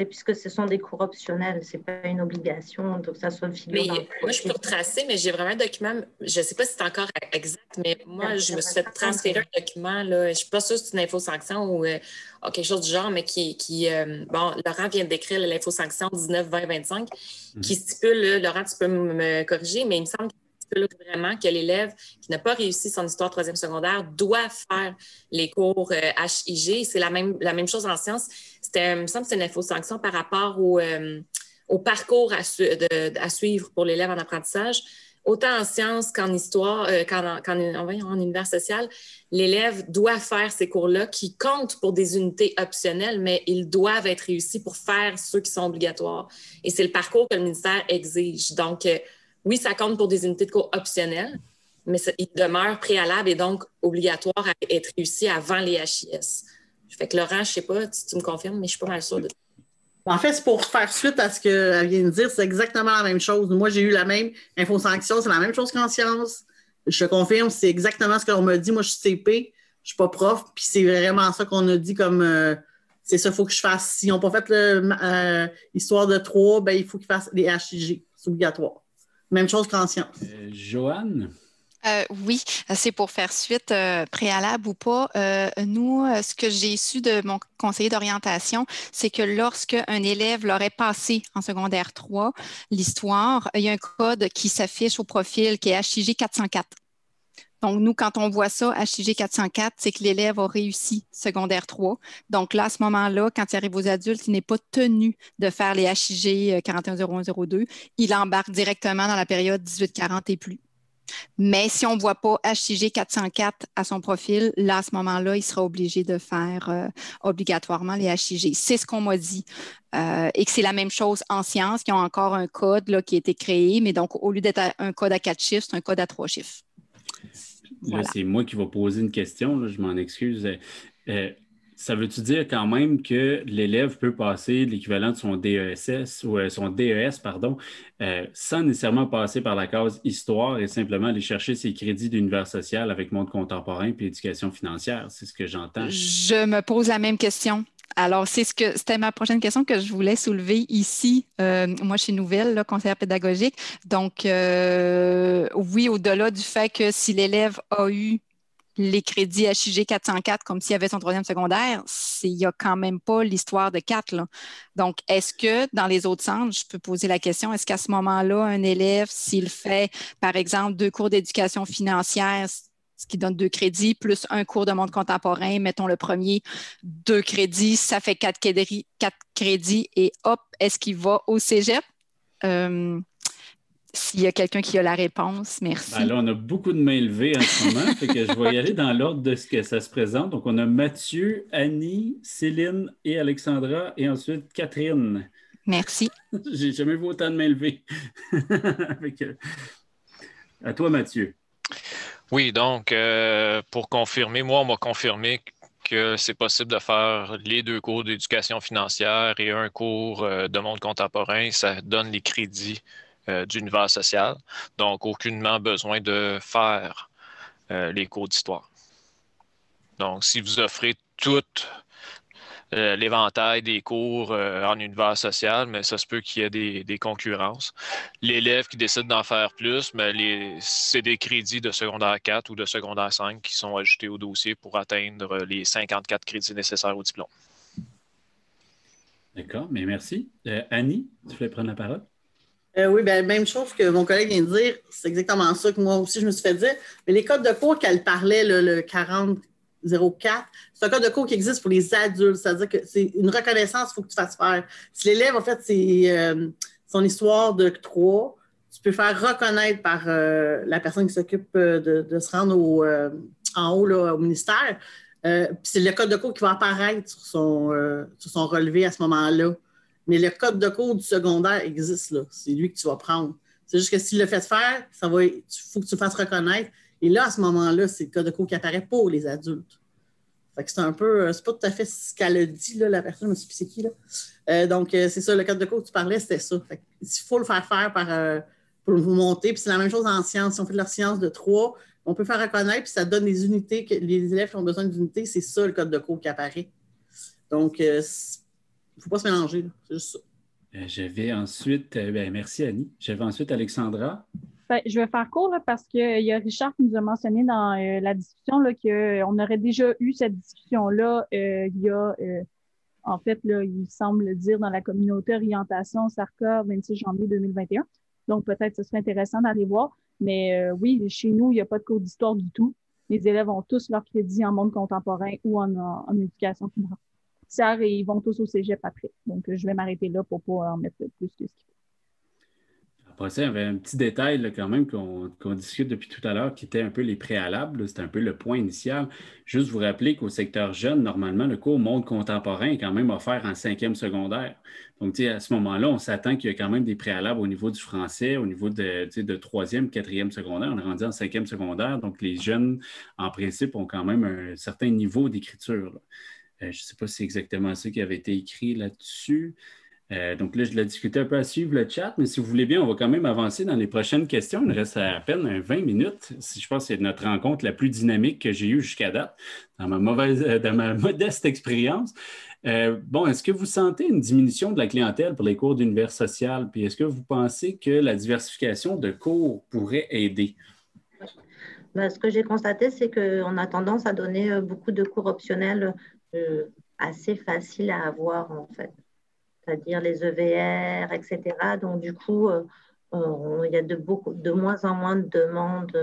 c'est puisque ce sont des cours optionnels, ce n'est pas une obligation, donc ça soit Mais moi, je peux retracer, mais j'ai vraiment un document, je ne sais pas si c'est encore exact, mais moi, je me suis fait transférer un document, là, je ne suis pas sûre si c'est une info-sanction ou euh, quelque chose du genre, mais qui, qui euh, bon, Laurent vient d'écrire l'info-sanction 19-20-25, qui stipule, Laurent, tu peux me corriger, mais il me semble vraiment que l'élève qui n'a pas réussi son histoire troisième secondaire doit faire les cours HIG. Euh, c'est la même, la même chose en sciences. C'était, me semble une info-sanction par rapport au, euh, parcours à, suivre pour l'élève en apprentissage. Autant en sciences qu'en histoire, euh, qu'en, en, univers social, l'élève doit faire ces cours-là qui comptent pour des unités optionnelles, mais ils doivent être réussis pour faire ceux qui sont obligatoires. Et c'est le parcours que le ministère exige. Donc, oui, ça compte pour des unités de cours optionnelles, mais il demeure préalable et donc obligatoire à être réussi avant les HIS. Fait que Laurent, je ne sais pas si tu me confirmes, mais je ne suis pas mal sûre de en fait, c'est pour faire suite à ce qu'elle vient de dire, c'est exactement la même chose. Moi, j'ai eu la même info-sanction, c'est la même chose qu'en sciences. Je te confirme, c'est exactement ce qu'on m'a dit. Moi, je suis CP, je ne suis pas prof, puis c'est vraiment ça qu'on a dit comme euh, c'est ça, il faut que je fasse. S'ils n'ont pas fait l'histoire euh, de trois, ben, il faut qu'ils fassent les HIG. C'est obligatoire. Même chose qu'en sciences. Euh, Joanne? Euh, oui, c'est pour faire suite, euh, préalable ou pas. Euh, nous, ce que j'ai su de mon conseiller d'orientation, c'est que lorsque un élève l'aurait passé en secondaire 3, l'histoire, il y a un code qui s'affiche au profil qui est HIG 404. Donc, nous, quand on voit ça, HIG 404, c'est que l'élève a réussi secondaire 3. Donc là, à ce moment-là, quand il arrive aux adultes, il n'est pas tenu de faire les HIG 410102. Il embarque directement dans la période 1840 et plus. Mais si on ne voit pas HIG 404 à son profil, là, à ce moment-là, il sera obligé de faire euh, obligatoirement les HIG. C'est ce qu'on m'a dit. Euh, et que c'est la même chose en sciences, qui ont encore un code là, qui a été créé, mais donc au lieu d'être un code à quatre chiffres, c'est un code à trois chiffres. Là, c'est moi qui vais poser une question, je m'en excuse. Euh, ça veut-tu dire quand même que l'élève peut passer l'équivalent de son DESS ou euh, son DES, pardon, euh, sans nécessairement passer par la case histoire et simplement aller chercher ses crédits d'univers social avec monde contemporain puis éducation financière? C'est ce que j'entends. Je me pose la même question. Alors, c'est ce que c'était ma prochaine question que je voulais soulever ici. Euh, moi, je suis nouvelle, là, conseillère pédagogique. Donc, oui, au-delà du fait que si l'élève a eu les crédits HIG 404 comme s'il y avait son troisième secondaire, il n'y a quand même pas l'histoire de 4. Donc, est-ce que dans les autres centres, je peux poser la question, est-ce qu'à ce, moment-là, un élève, s'il fait, par exemple, deux cours d'éducation financière, ce qui donne deux crédits, plus un cours de monde contemporain, mettons le premier, deux crédits, ça fait quatre crédits, quatre crédits et hop, est-ce qu'il va au cégep? Euh, s'il y a quelqu'un qui a la réponse, merci. Ben là, on a beaucoup de mains levées en ce moment, [laughs] fait que je vais y aller dans l'ordre de ce que ça se présente. Donc, on a Mathieu, Annie, Céline et Alexandra, et ensuite Catherine. Merci. [laughs] J'ai jamais vu autant de mains levées. [laughs] à toi, Mathieu. Oui, donc, euh, pour confirmer, moi, on m'a confirmé que c'est possible de faire les deux cours d'éducation financière et un cours euh, de monde contemporain. Ça donne les crédits d'univers social. Donc, aucunement besoin de faire euh, les cours d'histoire. Donc, si vous offrez tout euh, l'éventail des cours en univers social, mais ça se peut qu'il y ait des, concurrences. L'élève qui décide d'en faire plus, mais c'est des crédits de secondaire 4 ou de secondaire 5 qui sont ajoutés au dossier pour atteindre les 54 crédits nécessaires au diplôme. D'accord, mais merci. Annie, tu voulais prendre la parole? Euh, oui, bien, même chose que mon collègue vient de dire. C'est exactement ça que moi aussi, je me suis fait dire. Mais les codes de cours qu'elle parlait, le 4004, c'est un code de cours qui existe pour les adultes. C'est-à-dire que c'est une reconnaissance qu'il faut que tu fasses faire. Si l'élève, en fait, c'est euh, son histoire de trois, tu peux faire reconnaître par euh, la personne qui s'occupe de, se rendre en haut au ministère. c'est le code de cours qui va apparaître sur son relevé à ce moment-là. Mais le code de cours du secondaire existe là. C'est lui que tu vas prendre. C'est juste que s'il le fait faire, ça va, il faut que tu le fasses reconnaître. Et là, à ce moment-là, c'est le code de cours qui apparaît pour les adultes. Fait que c'est un peu, euh, c'est pas tout à fait ce qu'elle a dit, là, la personne, suis c'est qui, là. Euh, donc, euh, c'est ça, le code de cours que tu parlais, c'était ça. Fait il faut le faire faire par, pour vous monter. Puis c'est la même chose en sciences. Si on fait de leur science de trois, on peut faire reconnaître, puis ça donne des unités, que les élèves qui ont besoin d'unités, c'est ça le code de cours qui apparaît. Donc, il ne faut pas se mélanger. C'est juste ça. Euh, j'avais ensuite, euh, ben, merci Annie. J'avais ensuite Alexandra. Ben, je vais faire court parce qu'il y a Richard qui nous a mentionné dans euh, la discussion qu'on aurait déjà eu cette discussion-là il y a, en fait, là, il semble dire dans la communauté orientation SARCA 26 janvier 2021. Donc, peut-être ce serait intéressant d'aller voir. Mais oui, chez nous, il n'y a pas de cours d'histoire du tout. Les élèves ont tous leur crédit en monde contemporain ou en, en éducation et ils vont tous au cégep après. Donc, je vais m'arrêter là pour pas en mettre plus que ce qu'il faut. Après ça, il y avait un petit détail quand même qu'on discute depuis tout à l'heure qui était un peu les préalables. C'était un peu le point initial. Juste vous rappeler qu'au secteur jeune, normalement, le cours monde contemporain est quand même offert en cinquième secondaire. Donc, à ce moment-là, on s'attend qu'il y a quand même des préalables au niveau du français, au niveau de, de troisième, quatrième secondaire. On est rendu en cinquième secondaire. Donc, les jeunes, en principe, ont quand même un certain niveau d'écriture. Euh, je ne sais pas si c'est exactement ça qui avait été écrit là-dessus. Euh, donc là, je l'ai discuté un peu à suivre le chat, mais si vous voulez bien, on va quand même avancer dans les prochaines questions. Il reste à peine 20 minutes. Je pense que c'est notre rencontre la plus dynamique que j'ai eue jusqu'à date, dans ma, mauvaise, euh, dans ma [laughs] modeste expérience. bon, est-ce que vous sentez une diminution de la clientèle pour les cours d'univers social? Puis est-ce que vous pensez que la diversification de cours pourrait aider? Ben, ce que j'ai constaté, c'est qu'on a tendance à donner beaucoup de cours optionnels assez faciles à avoir, en fait. C'est-à-dire les EVR, etc. Donc, du coup, euh, il y a de, de moins en moins de demandes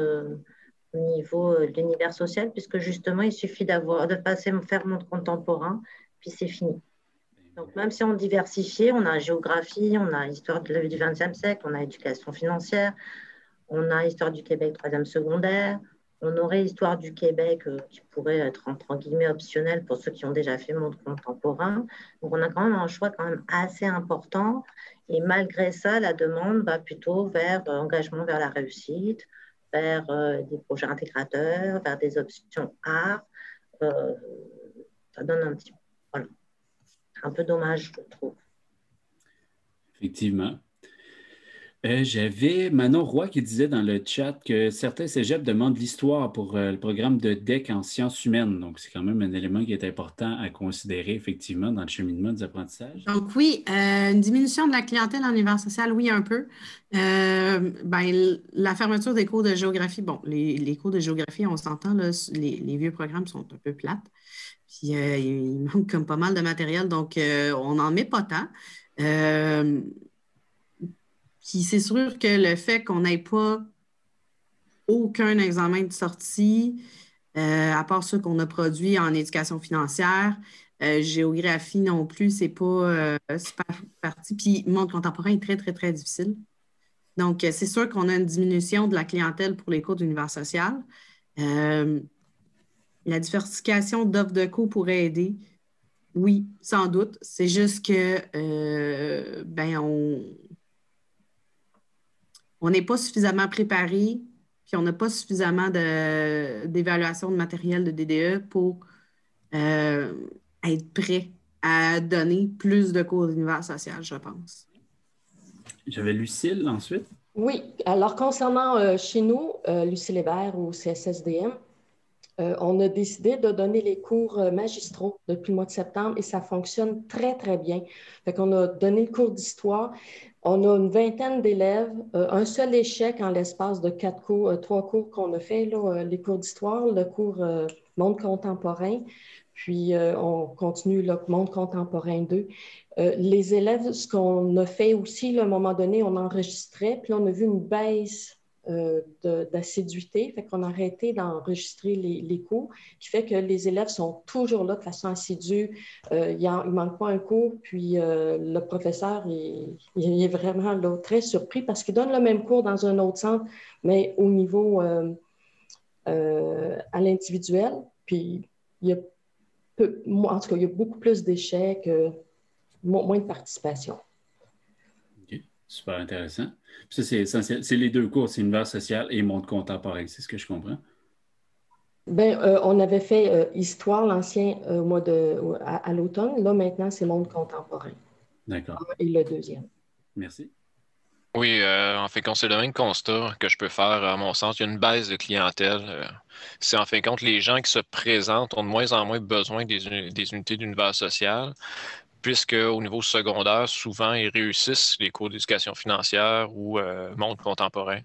au niveau de l'univers social, puisque justement, il suffit d'avoir, de passer faire monde contemporain, puis c'est fini. Donc, même si on diversifie, on a géographie, on a histoire du XXe siècle, on a éducation financière, on a Histoire du Québec, troisième secondaire. On aurait Histoire du Québec euh, qui pourrait être entre guillemets optionnel pour ceux qui ont déjà fait monde contemporain. Donc on a quand même un choix quand même assez important. Et malgré ça, la demande va plutôt vers euh, engagement vers la réussite, vers euh, des projets intégrateurs, vers des options art. ça donne un petit voilà. un peu dommage, je trouve. Effectivement. Euh, j'avais Manon Roy qui disait dans le chat que certains cégeps demandent l'histoire pour euh, le programme de DEC en sciences humaines. Donc, c'est quand même un élément qui est important à considérer effectivement dans le cheminement des apprentissages. Donc, oui, euh, une diminution de la clientèle en univers social, oui, un peu. ben, la fermeture des cours de géographie, bon, les, cours de géographie, on s'entend, les, les, vieux programmes sont un peu plates. Puis, il manque comme pas mal de matériel, donc on n'en met pas tant. Puis c'est sûr que le fait qu'on n'ait pas aucun examen de sortie, euh, à part ceux qu'on a produits en éducation financière, euh, géographie non plus, c'est pas euh, super parti. Puis monde contemporain est très, très, très difficile. Donc, c'est sûr qu'on a une diminution de la clientèle pour les cours d'univers social. la diversification d'offres de cours pourrait aider. Oui, sans doute. C'est juste que ben, on, on n'est pas suffisamment préparé, puis on n'a pas suffisamment d'évaluation de, matériel de DDE pour euh, être prêt à donner plus de cours d'univers social, je pense. J'avais Lucille ensuite. Oui, alors concernant euh, chez nous, euh, Lucille Hébert au CSSDM, on a décidé de donner les cours magistraux depuis le mois de septembre et ça fonctionne très, très bien. Fait qu'on a donné le cours d'histoire on a une vingtaine d'élèves, euh, un seul échec en l'espace de quatre cours, euh, trois cours qu'on a fait, euh, les cours d'histoire, le cours monde contemporain, puis on continue le monde contemporain 2. les élèves, ce qu'on a fait aussi, à un moment donné, on enregistrait, puis on a vu une baisse euh, d'assiduité. Fait qu'on a arrêté d'enregistrer les, cours, qui fait que les élèves sont toujours là de façon assidue. Euh, il ne manque pas un cours, puis euh, le professeur, il, est vraiment très surpris parce qu'il donne le même cours dans un autre centre, mais au niveau à l'individuel. Puis il y a en tout cas, il y a beaucoup plus d'échecs, moins de participation. Super intéressant. Ça, c'est C'est les deux cours, c'est univers social et monde contemporain, c'est ce que je comprends. Bien, euh, on avait fait euh, histoire l'ancien euh, mois de à, l'automne. Là, maintenant, c'est monde contemporain. D'accord. Et le deuxième. Merci. Oui, en fait, c'est le même constat que je peux faire, à mon sens. Il y a une baisse de clientèle. c'est en fin de compte, les gens qui se présentent ont de moins en moins besoin des, des unités d'univers social puisque au niveau secondaire, souvent, ils réussissent les cours d'éducation financière ou euh, monde contemporain.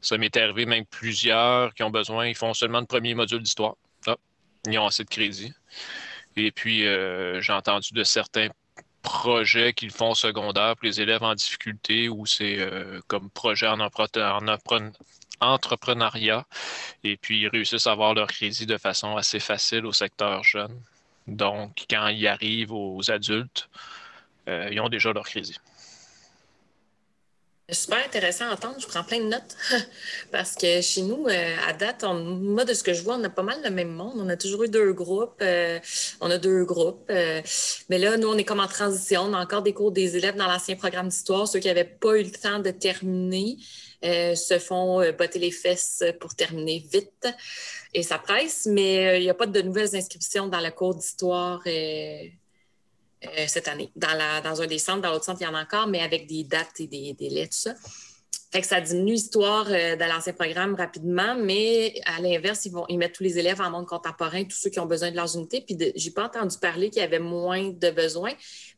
Ça m'est arrivé même plusieurs qui ont besoin, ils font seulement le premier module d'histoire. Ah, ils ont assez de crédit. Et puis, euh, j'ai entendu de certains projets qu'ils font secondaire pour les élèves en difficulté ou c'est euh, comme projet en, en entrepreneuriat. Et puis, ils réussissent à avoir leur crédit de façon assez facile au secteur jeune. Donc, quand ils arrivent aux adultes, euh, ils ont déjà leur crédit. Super intéressant à entendre. Je prends plein de notes [laughs] parce que chez nous, euh, à date, moi, de ce que je vois, on a pas mal le même monde. On a toujours eu deux groupes. Euh, on a deux groupes. mais là, nous, on est comme en transition. On a encore des cours des élèves dans l'ancien programme d'histoire, ceux qui n'avaient pas eu le temps de terminer. Euh, se font euh, botter les fesses pour terminer vite et ça presse, mais euh, il n'y a pas de nouvelles inscriptions dans la cour d'histoire cette année. Dans un des centres, dans l'autre centre, il y en a encore, mais avec des dates et des délais, tout ça. Fait que ça diminue l'histoire euh, de l'ancien programme rapidement, mais à l'inverse, ils vont ils mettent tous les élèves en monde contemporain, tous ceux qui ont besoin de leurs unités. Puis j'ai pas entendu parler qu'il y avait moins de besoins,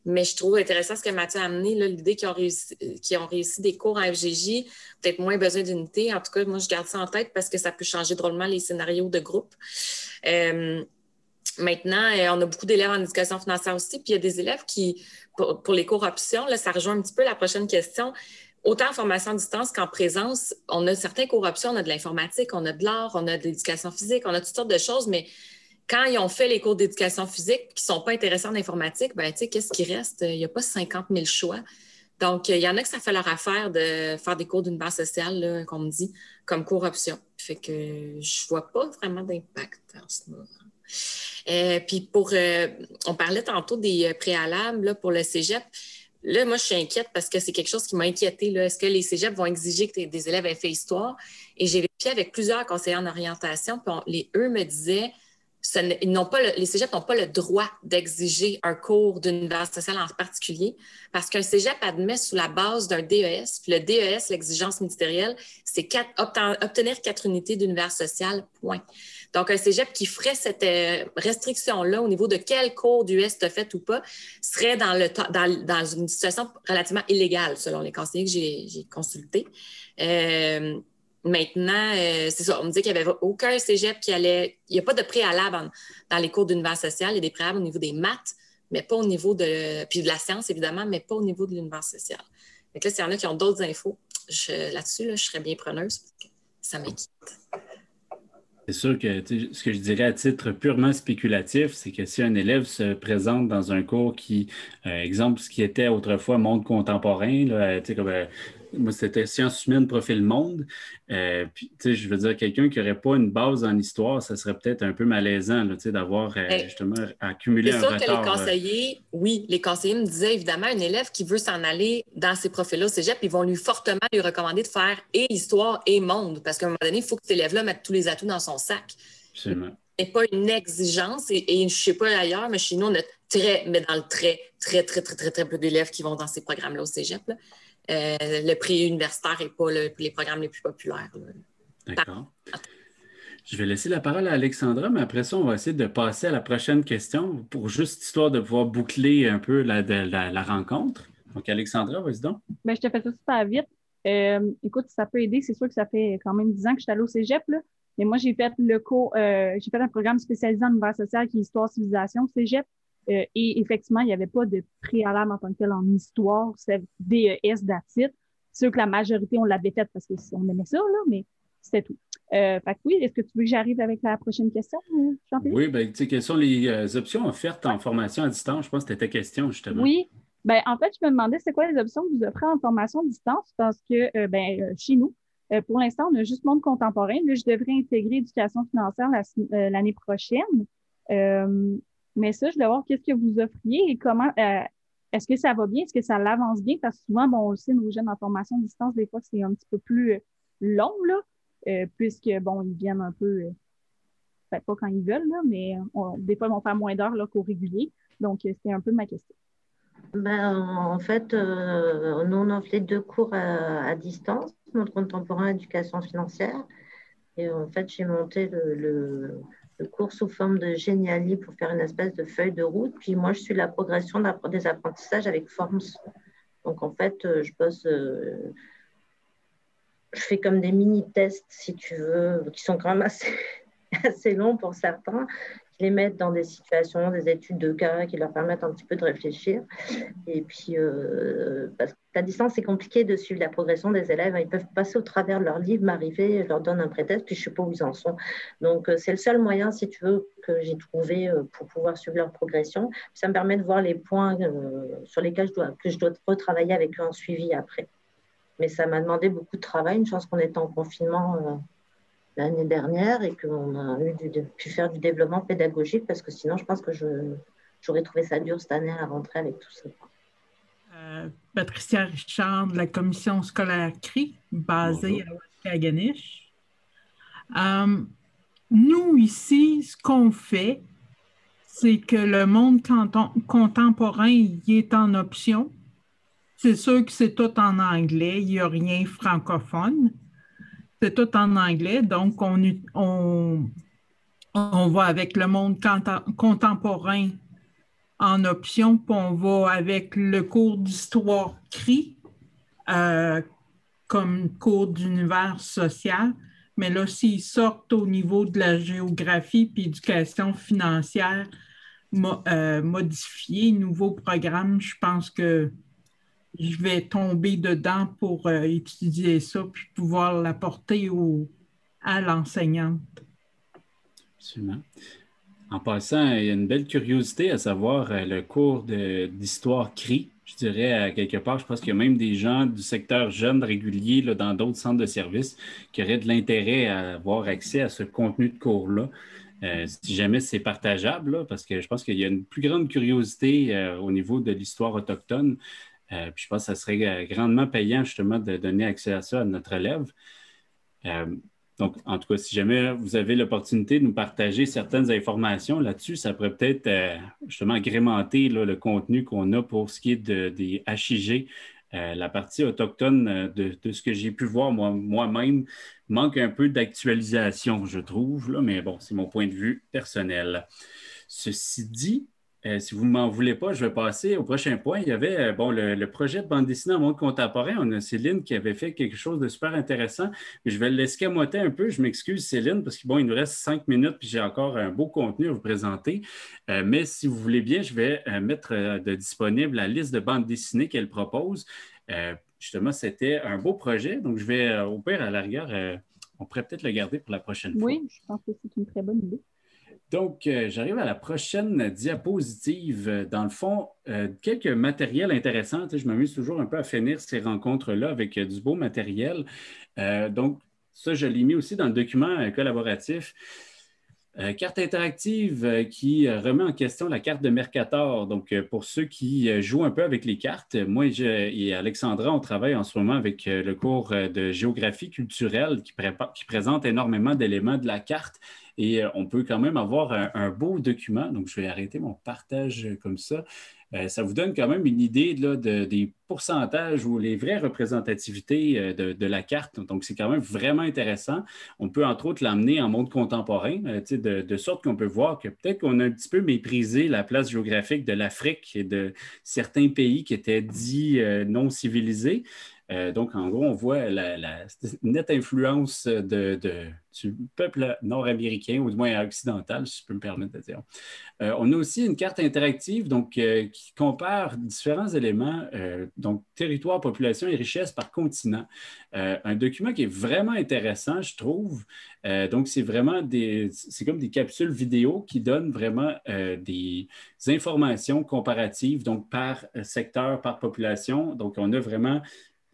mais je trouve intéressant ce que Mathieu a amené, l'idée qu'ils ont réussi, ont réussi des cours à FGJ, peut-être moins besoin d'unités. En tout cas, moi, je garde ça en tête parce que ça peut changer drôlement les scénarios de groupe. Euh, maintenant, euh, on a beaucoup d'élèves en éducation financière aussi, puis il y a des élèves qui, pour, pour les cours options, là, ça rejoint un petit peu la prochaine question autant en formation à distance qu'en présence, on a certains cours options, on a de l'informatique, on a de l'art, on a de l'éducation physique, on a toutes sortes de choses, mais quand ils ont fait les cours d'éducation physique qui ne sont pas intéressants en informatique, ben, qu'est-ce qui reste? Il n'y a pas 50 000 choix. Donc, il y en a que ça fait leur affaire de faire des cours d'une base sociale, comme on me dit, comme cours option. Fait que je ne vois pas vraiment d'impact en ce moment. Euh, puis pour, euh, on parlait tantôt des préalables pour le cégep. Là, moi, je suis inquiète parce que c'est quelque chose qui m'a inquiété. Est-ce que les cégeps vont exiger que des élèves aient fait histoire? Et j'ai vérifié avec plusieurs conseillers en orientation, puis les, eux me disaient n'ont pas les cégeps n'ont pas le droit d'exiger un cours d'univers social en particulier parce qu'un cégep admet sous la base d'un DES. Puis le DES, l'exigence ministérielle, c'est obtenir quatre unités d'univers social, point. Donc, un cégep qui ferait cette euh, restriction-là au niveau de quel cours d'US tu as fait ou pas serait dans, une situation relativement illégale, selon les conseillers que j'ai consultés. Euh, maintenant, euh, c'est ça, on me dit qu'il n'y avait aucun cégep qui allait. Il n'y a pas de préalable dans les cours d'univers social. Il y a des préalables au niveau des maths, mais pas au niveau de. Puis de la science, évidemment, mais pas au niveau de l'univers social. Donc là, s'il y en a qui ont d'autres infos là-dessus, je serais bien preneuse parce que ça m'inquiète. C'est sûr que ce que je dirais à titre purement spéculatif, c'est que si un élève se présente dans un cours qui, euh, exemple, ce qui était autrefois monde contemporain, là, comme, euh, moi, c'était sciences humaines, profil monde. Euh, puis, je veux dire, quelqu'un qui n'aurait pas une base en histoire, ça serait peut-être un peu malaisant d'avoir euh, ben, justement accumulé un retard. Sûr que les conseillers, oui, les conseillers me disaient évidemment, un élève qui veut s'en aller dans ces profils-là au cégep, ils vont lui fortement lui recommander de faire et histoire et monde, parce qu'à un moment donné, il faut que cet élève-là mette tous les atouts dans son sac. Absolument. N'est pas une exigence, et, je ne sais pas ailleurs, mais chez nous, on a très, mais dans le très, très, très, très, très, très peu d'élèves qui vont dans ces programmes-là au cégep. Euh, le prix universitaire n'est pas les programmes les plus populaires. D'accord. Je vais laisser la parole à Alexandra, mais après ça, on va essayer de passer à la prochaine question pour juste histoire de pouvoir boucler un peu la, la, rencontre. Donc, Alexandra, vas-y donc. Ben, je te fais ça super vite. Euh, écoute, ça peut aider. C'est sûr que ça fait quand même 10 ans que je suis allée au cégep, mais moi, j'ai fait le cours, euh, j'ai fait un programme spécialisé en univers social qui est Histoire Civilisation cégep. Euh, et effectivement, il n'y avait pas de préalable en tant que tel en histoire, c'est DES. C'est sûr que la majorité, on l'avait faite parce qu'on aimait ça, là, mais c'était tout. Euh, fait que oui, est-ce que tu veux que j'arrive avec la prochaine question, Jean-Philippe? Oui, bien, quelles sont les euh, options offertes en formation à distance? Je pense que c'était ta question, justement. Oui. Ben, en fait, je me demandais c'est quoi les options que vous offrez en formation à distance? Parce que ben, chez nous, pour l'instant, on a juste monde contemporain. Là, je devrais intégrer éducation financière l'année prochaine. Mais ça, je voulais voir qu'est-ce que vous offriez et comment. Euh, est-ce que ça va bien? Est-ce que ça l'avance bien? Parce que souvent, bon, sait, nos jeunes en formation à distance, des fois, c'est un petit peu plus euh, long, là, euh, puisque, bon, ils viennent un peu, ben, pas quand ils veulent, là, mais des fois, ils vont faire moins d'heures qu'au régulier. Donc, c'était un peu ma question. Ben, en fait, nous, on offre deux cours à, distance, notre contemporain éducation financière. Et en fait, j'ai monté le le cours sous forme de géniali pour faire une espèce de feuille de route. Puis moi, je suis la progression des apprentissages avec Forms. Donc en fait, euh, je bosse, euh, je fais comme des mini-tests, si tu veux, qui sont quand même assez, [laughs] assez longs pour certains, les mettre dans des situations, des études de cas qui leur permettent un petit peu de réfléchir. Et puis, euh, parce qu'à distance, c'est compliqué de suivre la progression des élèves. Ils peuvent passer au travers de leur livre, m'arriver, je leur donne un prétexte, puis je ne sais pas où ils en sont. Donc, euh, c'est le seul moyen, si tu veux, que j'ai trouvé euh, pour pouvoir suivre leur progression. Ça me permet de voir les points sur lesquels je dois, que je dois retravailler avec eux en suivi après. Mais ça m'a demandé beaucoup de travail. Une chance qu'on était en confinement l'année dernière et qu'on a eu pu faire du développement pédagogique parce que sinon, je pense que j'aurais trouvé ça dur cette année à rentrer avec tout ça. Euh, Patricia Richard de la commission scolaire CRI, basée à Waskaganish. Euh, nous, ici, ce qu'on fait, c'est que le monde contemporain y est en option. c'est sûr que c'est tout en anglais, il n'y a rien francophone. C'est tout en anglais, donc on, on, on va avec le monde contemporain en option, puis on va avec le cours d'histoire CRI euh, comme cours d'univers social. Mais là, s'ils sortent au niveau de la géographie puis éducation financière euh, modifiée, nouveau programme, je pense que je vais tomber dedans pour euh, étudier ça puis pouvoir l'apporter à l'enseignante. Absolument. En passant, il y a une belle curiosité à savoir euh, le cours d'histoire CRI. Je dirais quelque part, je pense qu'il y a même des gens du secteur jeune régulier là, dans d'autres centres de services qui auraient de l'intérêt à avoir accès à ce contenu de cours-là. Euh, si jamais c'est partageable, parce que je pense qu'il y a une plus grande curiosité au niveau de l'histoire autochtone. Puis je pense que ça serait grandement payant justement de donner accès à ça à notre élève. Donc, en tout cas, si jamais vous avez l'opportunité de nous partager certaines informations là-dessus, ça pourrait peut-être euh, justement agrémenter le contenu qu'on a pour ce qui est des HIG. Euh, la partie autochtone euh, de, ce que j'ai pu voir moi-même manque un peu d'actualisation, je trouve, là, mais bon, c'est mon point de vue personnel. Ceci dit, euh, si vous ne m'en voulez pas, je vais passer au prochain point. Il y avait euh, bon, le, projet de bande dessinée en monde contemporain. On a Céline qui avait fait quelque chose de super intéressant. Je vais l'escamoter un peu. Je m'excuse, Céline, parce qu'il bon, nous reste cinq minutes puis j'ai encore un beau contenu à vous présenter. Euh, mais si vous voulez bien, je vais mettre de disponible la liste de bandes dessinées qu'elle propose. justement, c'était un beau projet. Donc, je vais, au pire, à l'arrière, on pourrait peut-être le garder pour la prochaine fois. Oui, je pense que c'est une très bonne idée. Donc, euh, j'arrive à la prochaine diapositive. Dans le fond, euh, quelques matériels intéressants. je m'amuse toujours un peu à finir ces rencontres-là avec euh, du beau matériel. donc, ça, je l'ai mis aussi dans le document collaboratif. carte interactive qui remet en question la carte de Mercator. Donc, pour ceux qui jouent un peu avec les cartes, moi et Alexandra, on travaille en ce moment avec le cours de géographie culturelle qui présente énormément d'éléments de la carte et euh, on peut quand même avoir un, beau document. Donc, je vais arrêter mon partage comme ça. Euh, ça vous donne quand même une idée de, des pourcentages ou les vraies représentativités euh, de, la carte. Donc, c'est quand même vraiment intéressant. On peut entre autres l'amener en monde contemporain, de, de, sorte qu'on peut voir que peut-être qu'on a un petit peu méprisé la place géographique de l'Afrique et de certains pays qui étaient dits non civilisés. Euh, donc, en gros, on voit la, nette influence du peuple nord-américain, ou du moins occidental, si je peux me permettre de dire. Euh, on a aussi une carte interactive donc, euh, qui compare différents éléments, donc territoire, population et richesse par continent. un document qui est vraiment intéressant, je trouve. donc, c'est vraiment des, c'est comme des capsules vidéo qui donnent vraiment des informations comparatives, donc par secteur, par population. Donc, on a vraiment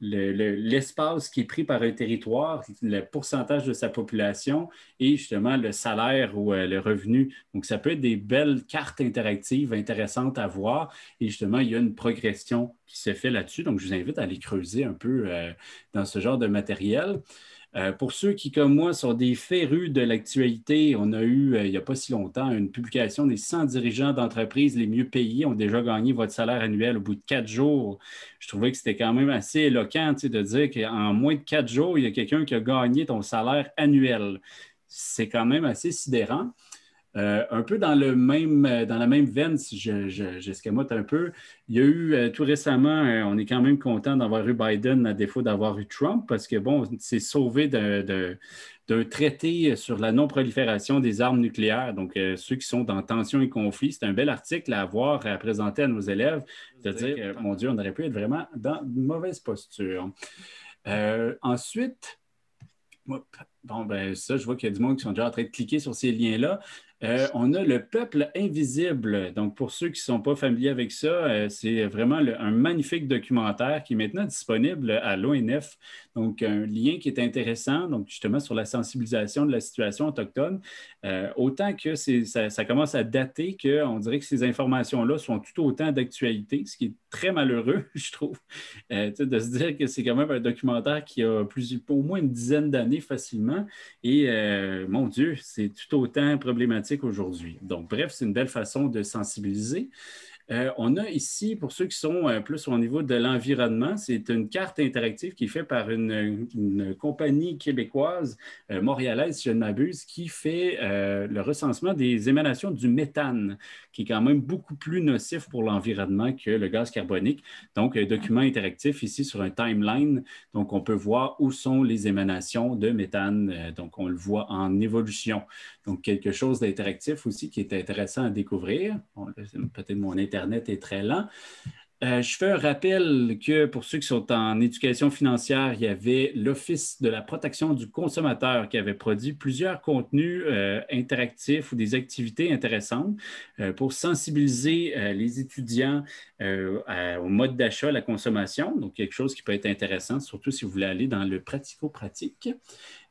l'espace qui est pris par un territoire, le pourcentage de sa population et justement le salaire ou euh, le revenu. Donc, ça peut être des belles cartes interactives intéressantes à voir et justement, il y a une progression qui se fait là-dessus. Donc, je vous invite à aller creuser un peu euh, dans ce genre de matériel. Euh, pour ceux qui, comme moi, sont des férus de l'actualité, on a eu, euh, il n'y a pas si longtemps, une publication des 100 dirigeants d'entreprises les mieux payés ont déjà gagné votre salaire annuel au bout de quatre jours. Je trouvais que c'était quand même assez éloquent de dire qu'en moins de quatre jours, il y a quelqu'un qui a gagné ton salaire annuel. C'est quand même assez sidérant. Euh, un peu dans, le même, euh, dans la même veine, si j'escamote un peu, il y a eu euh, tout récemment, on est quand même content d'avoir eu Biden à défaut d'avoir eu Trump parce que, bon, c'est sauvé d'un traité sur la non-prolifération des armes nucléaires. Donc, ceux qui sont dans tension et conflit, c'est un bel article à avoir, à présenter à nos élèves, de dire, mon Dieu, on aurait pu être vraiment dans une mauvaise posture. ensuite, Bon, ben ça, je vois qu'il y a du monde qui sont déjà en train de cliquer sur ces liens-là. Euh, on a le peuple invisible. Donc, pour ceux qui ne sont pas familiers avec ça, euh, c'est vraiment un magnifique documentaire qui est maintenant disponible à l'ONF. Donc, un lien qui est intéressant, donc justement sur la sensibilisation de la situation autochtone. Euh, autant que ça, ça, commence à dater qu'on dirait que ces informations-là sont tout autant d'actualité, ce qui est très malheureux, [laughs] je trouve, de se dire que c'est quand même un documentaire qui a plus, au moins une dizaine d'années facilement. Et mon Dieu, c'est tout autant problématique aujourd'hui. Donc, bref, c'est une belle façon de sensibiliser. Euh, on a ici, pour ceux qui sont euh, plus au niveau de l'environnement, c'est une carte interactive qui est faite par une, compagnie québécoise, euh, montréalaise, si je ne m'abuse, qui fait le recensement des émanations du méthane, qui est quand même beaucoup plus nocif pour l'environnement que le gaz carbonique. Donc, un document interactif ici sur un timeline. Donc, on peut voir où sont les émanations de méthane. donc, on le voit en évolution. Donc, quelque chose d'interactif aussi qui est intéressant à découvrir. Peut-être mon Internet est très lent. Euh, je fais un rappel que pour ceux qui sont en éducation financière, il y avait l'Office de la protection du consommateur qui avait produit plusieurs contenus euh, interactifs ou des activités intéressantes euh, pour sensibiliser les étudiants au mode d'achat, à la consommation. Donc, quelque chose qui peut être intéressant, surtout si vous voulez aller dans le pratico-pratique.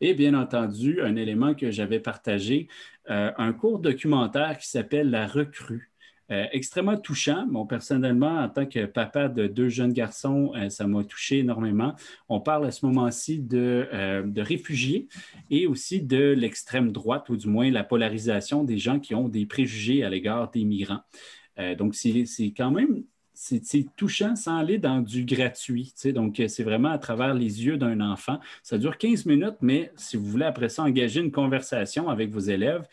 Et bien entendu, un élément que j'avais partagé, un cours documentaire qui s'appelle La recrue. Euh, extrêmement touchant. Bon, personnellement, en tant que papa de deux jeunes garçons, euh, ça m'a touché énormément. On parle à ce moment-ci de, euh, de, réfugiés et aussi de l'extrême droite, ou du moins la polarisation des gens qui ont des préjugés à l'égard des migrants. donc, c'est quand même c'est touchant sans aller dans du gratuit. Donc, c'est vraiment à travers les yeux d'un enfant. Ça dure 15 minutes, mais si vous voulez après ça engager une conversation avec vos élèves,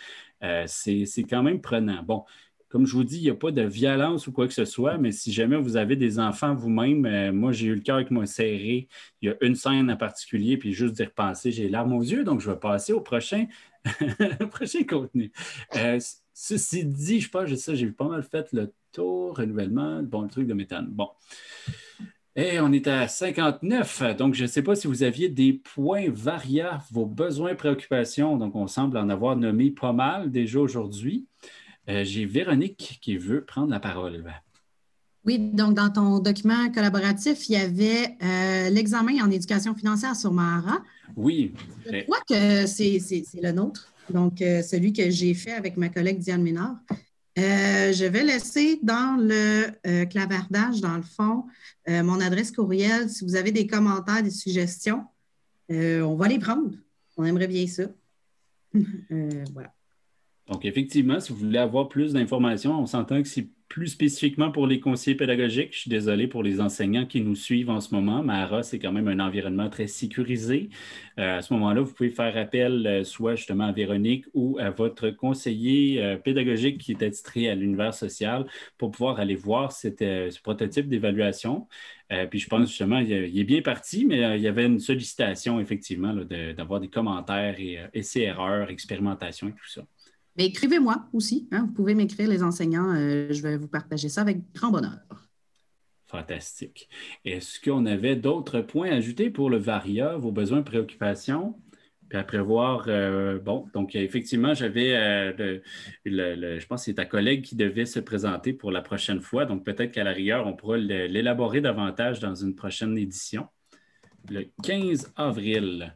c'est quand même prenant. Bon, comme je vous dis, il n'y a pas de violence ou quoi que ce soit, mais si jamais vous avez des enfants vous-même, euh, moi, j'ai eu le cœur avec moi serré. Il y a une scène en particulier, puis juste d'y repenser, j'ai larmes aux yeux, donc je vais passer au prochain, [laughs] prochain contenu. Euh, ceci dit, je pense que j'ai pas mal fait le tour, renouvellement, bon, le truc de méthane. Bon. Et on est à 59. Donc, je ne sais pas si vous aviez des points variants, vos besoins, préoccupations. Donc, on semble en avoir nommé pas mal déjà aujourd'hui. Euh, j'ai Véronique qui veut prendre la parole. Oui, donc dans ton document collaboratif, il y avait euh, l'examen en éducation financière sur Mahara. Oui. Je crois que c'est le nôtre, donc euh, celui que j'ai fait avec ma collègue Diane Ménard. je vais laisser dans le clavardage, dans le fond, mon adresse courriel. Si vous avez des commentaires, des suggestions, on va les prendre. On aimerait bien ça. [laughs] voilà. Donc, effectivement, si vous voulez avoir plus d'informations, on s'entend que c'est plus spécifiquement pour les conseillers pédagogiques. Je suis désolé pour les enseignants qui nous suivent en ce moment. Mara, c'est quand même un environnement très sécurisé. Euh, à ce moment-là, vous pouvez faire appel euh, soit justement à Véronique ou à votre conseiller euh, pédagogique qui est attitré à l'univers social pour pouvoir aller voir ce prototype d'évaluation. puis je pense justement, il, est bien parti, mais il y avait une sollicitation effectivement d'avoir des commentaires et essais-erreurs, expérimentation et tout ça. Mais écrivez-moi aussi. Hein. vous pouvez m'écrire, les enseignants. Euh, je vais vous partager ça avec grand bonheur. Fantastique. Est-ce qu'on avait d'autres points à ajouter pour le VARIA, vos besoins, préoccupations? Puis après voir, euh, bon, donc effectivement, j'avais, euh, je pense que c'est ta collègue qui devait se présenter pour la prochaine fois. Donc peut-être qu'à la rigueur, on pourra l'élaborer davantage dans une prochaine édition. Le 15 avril.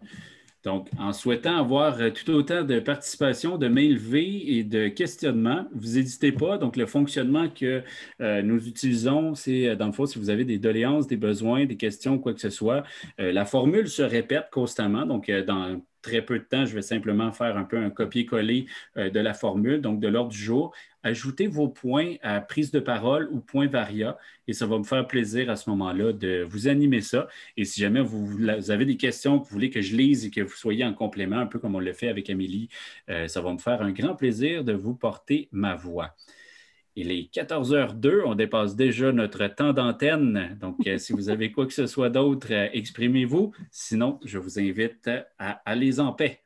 Donc, en souhaitant avoir euh, tout autant de participation, de mails V et de questionnements, vous n'hésitez pas. Donc, le fonctionnement que euh, nous utilisons, c'est euh, dans le fond, si vous avez des doléances, des besoins, des questions, quoi que ce soit, la formule se répète constamment. Donc, dans très peu de temps, je vais simplement faire un peu un copier-coller euh, de la formule, donc de l'ordre du jour. Ajoutez vos points à prise de parole ou points varia et ça va me faire plaisir à ce moment-là de vous animer ça. Et si jamais vous, avez des questions que vous voulez que je lise et que vous soyez en complément, un peu comme on le fait avec Amélie, euh, ça va me faire un grand plaisir de vous porter ma voix. Il est 14h02, on dépasse déjà notre temps d'antenne. Donc, euh, si vous avez quoi que ce soit d'autre, euh, exprimez-vous. Sinon, je vous invite à aller en paix.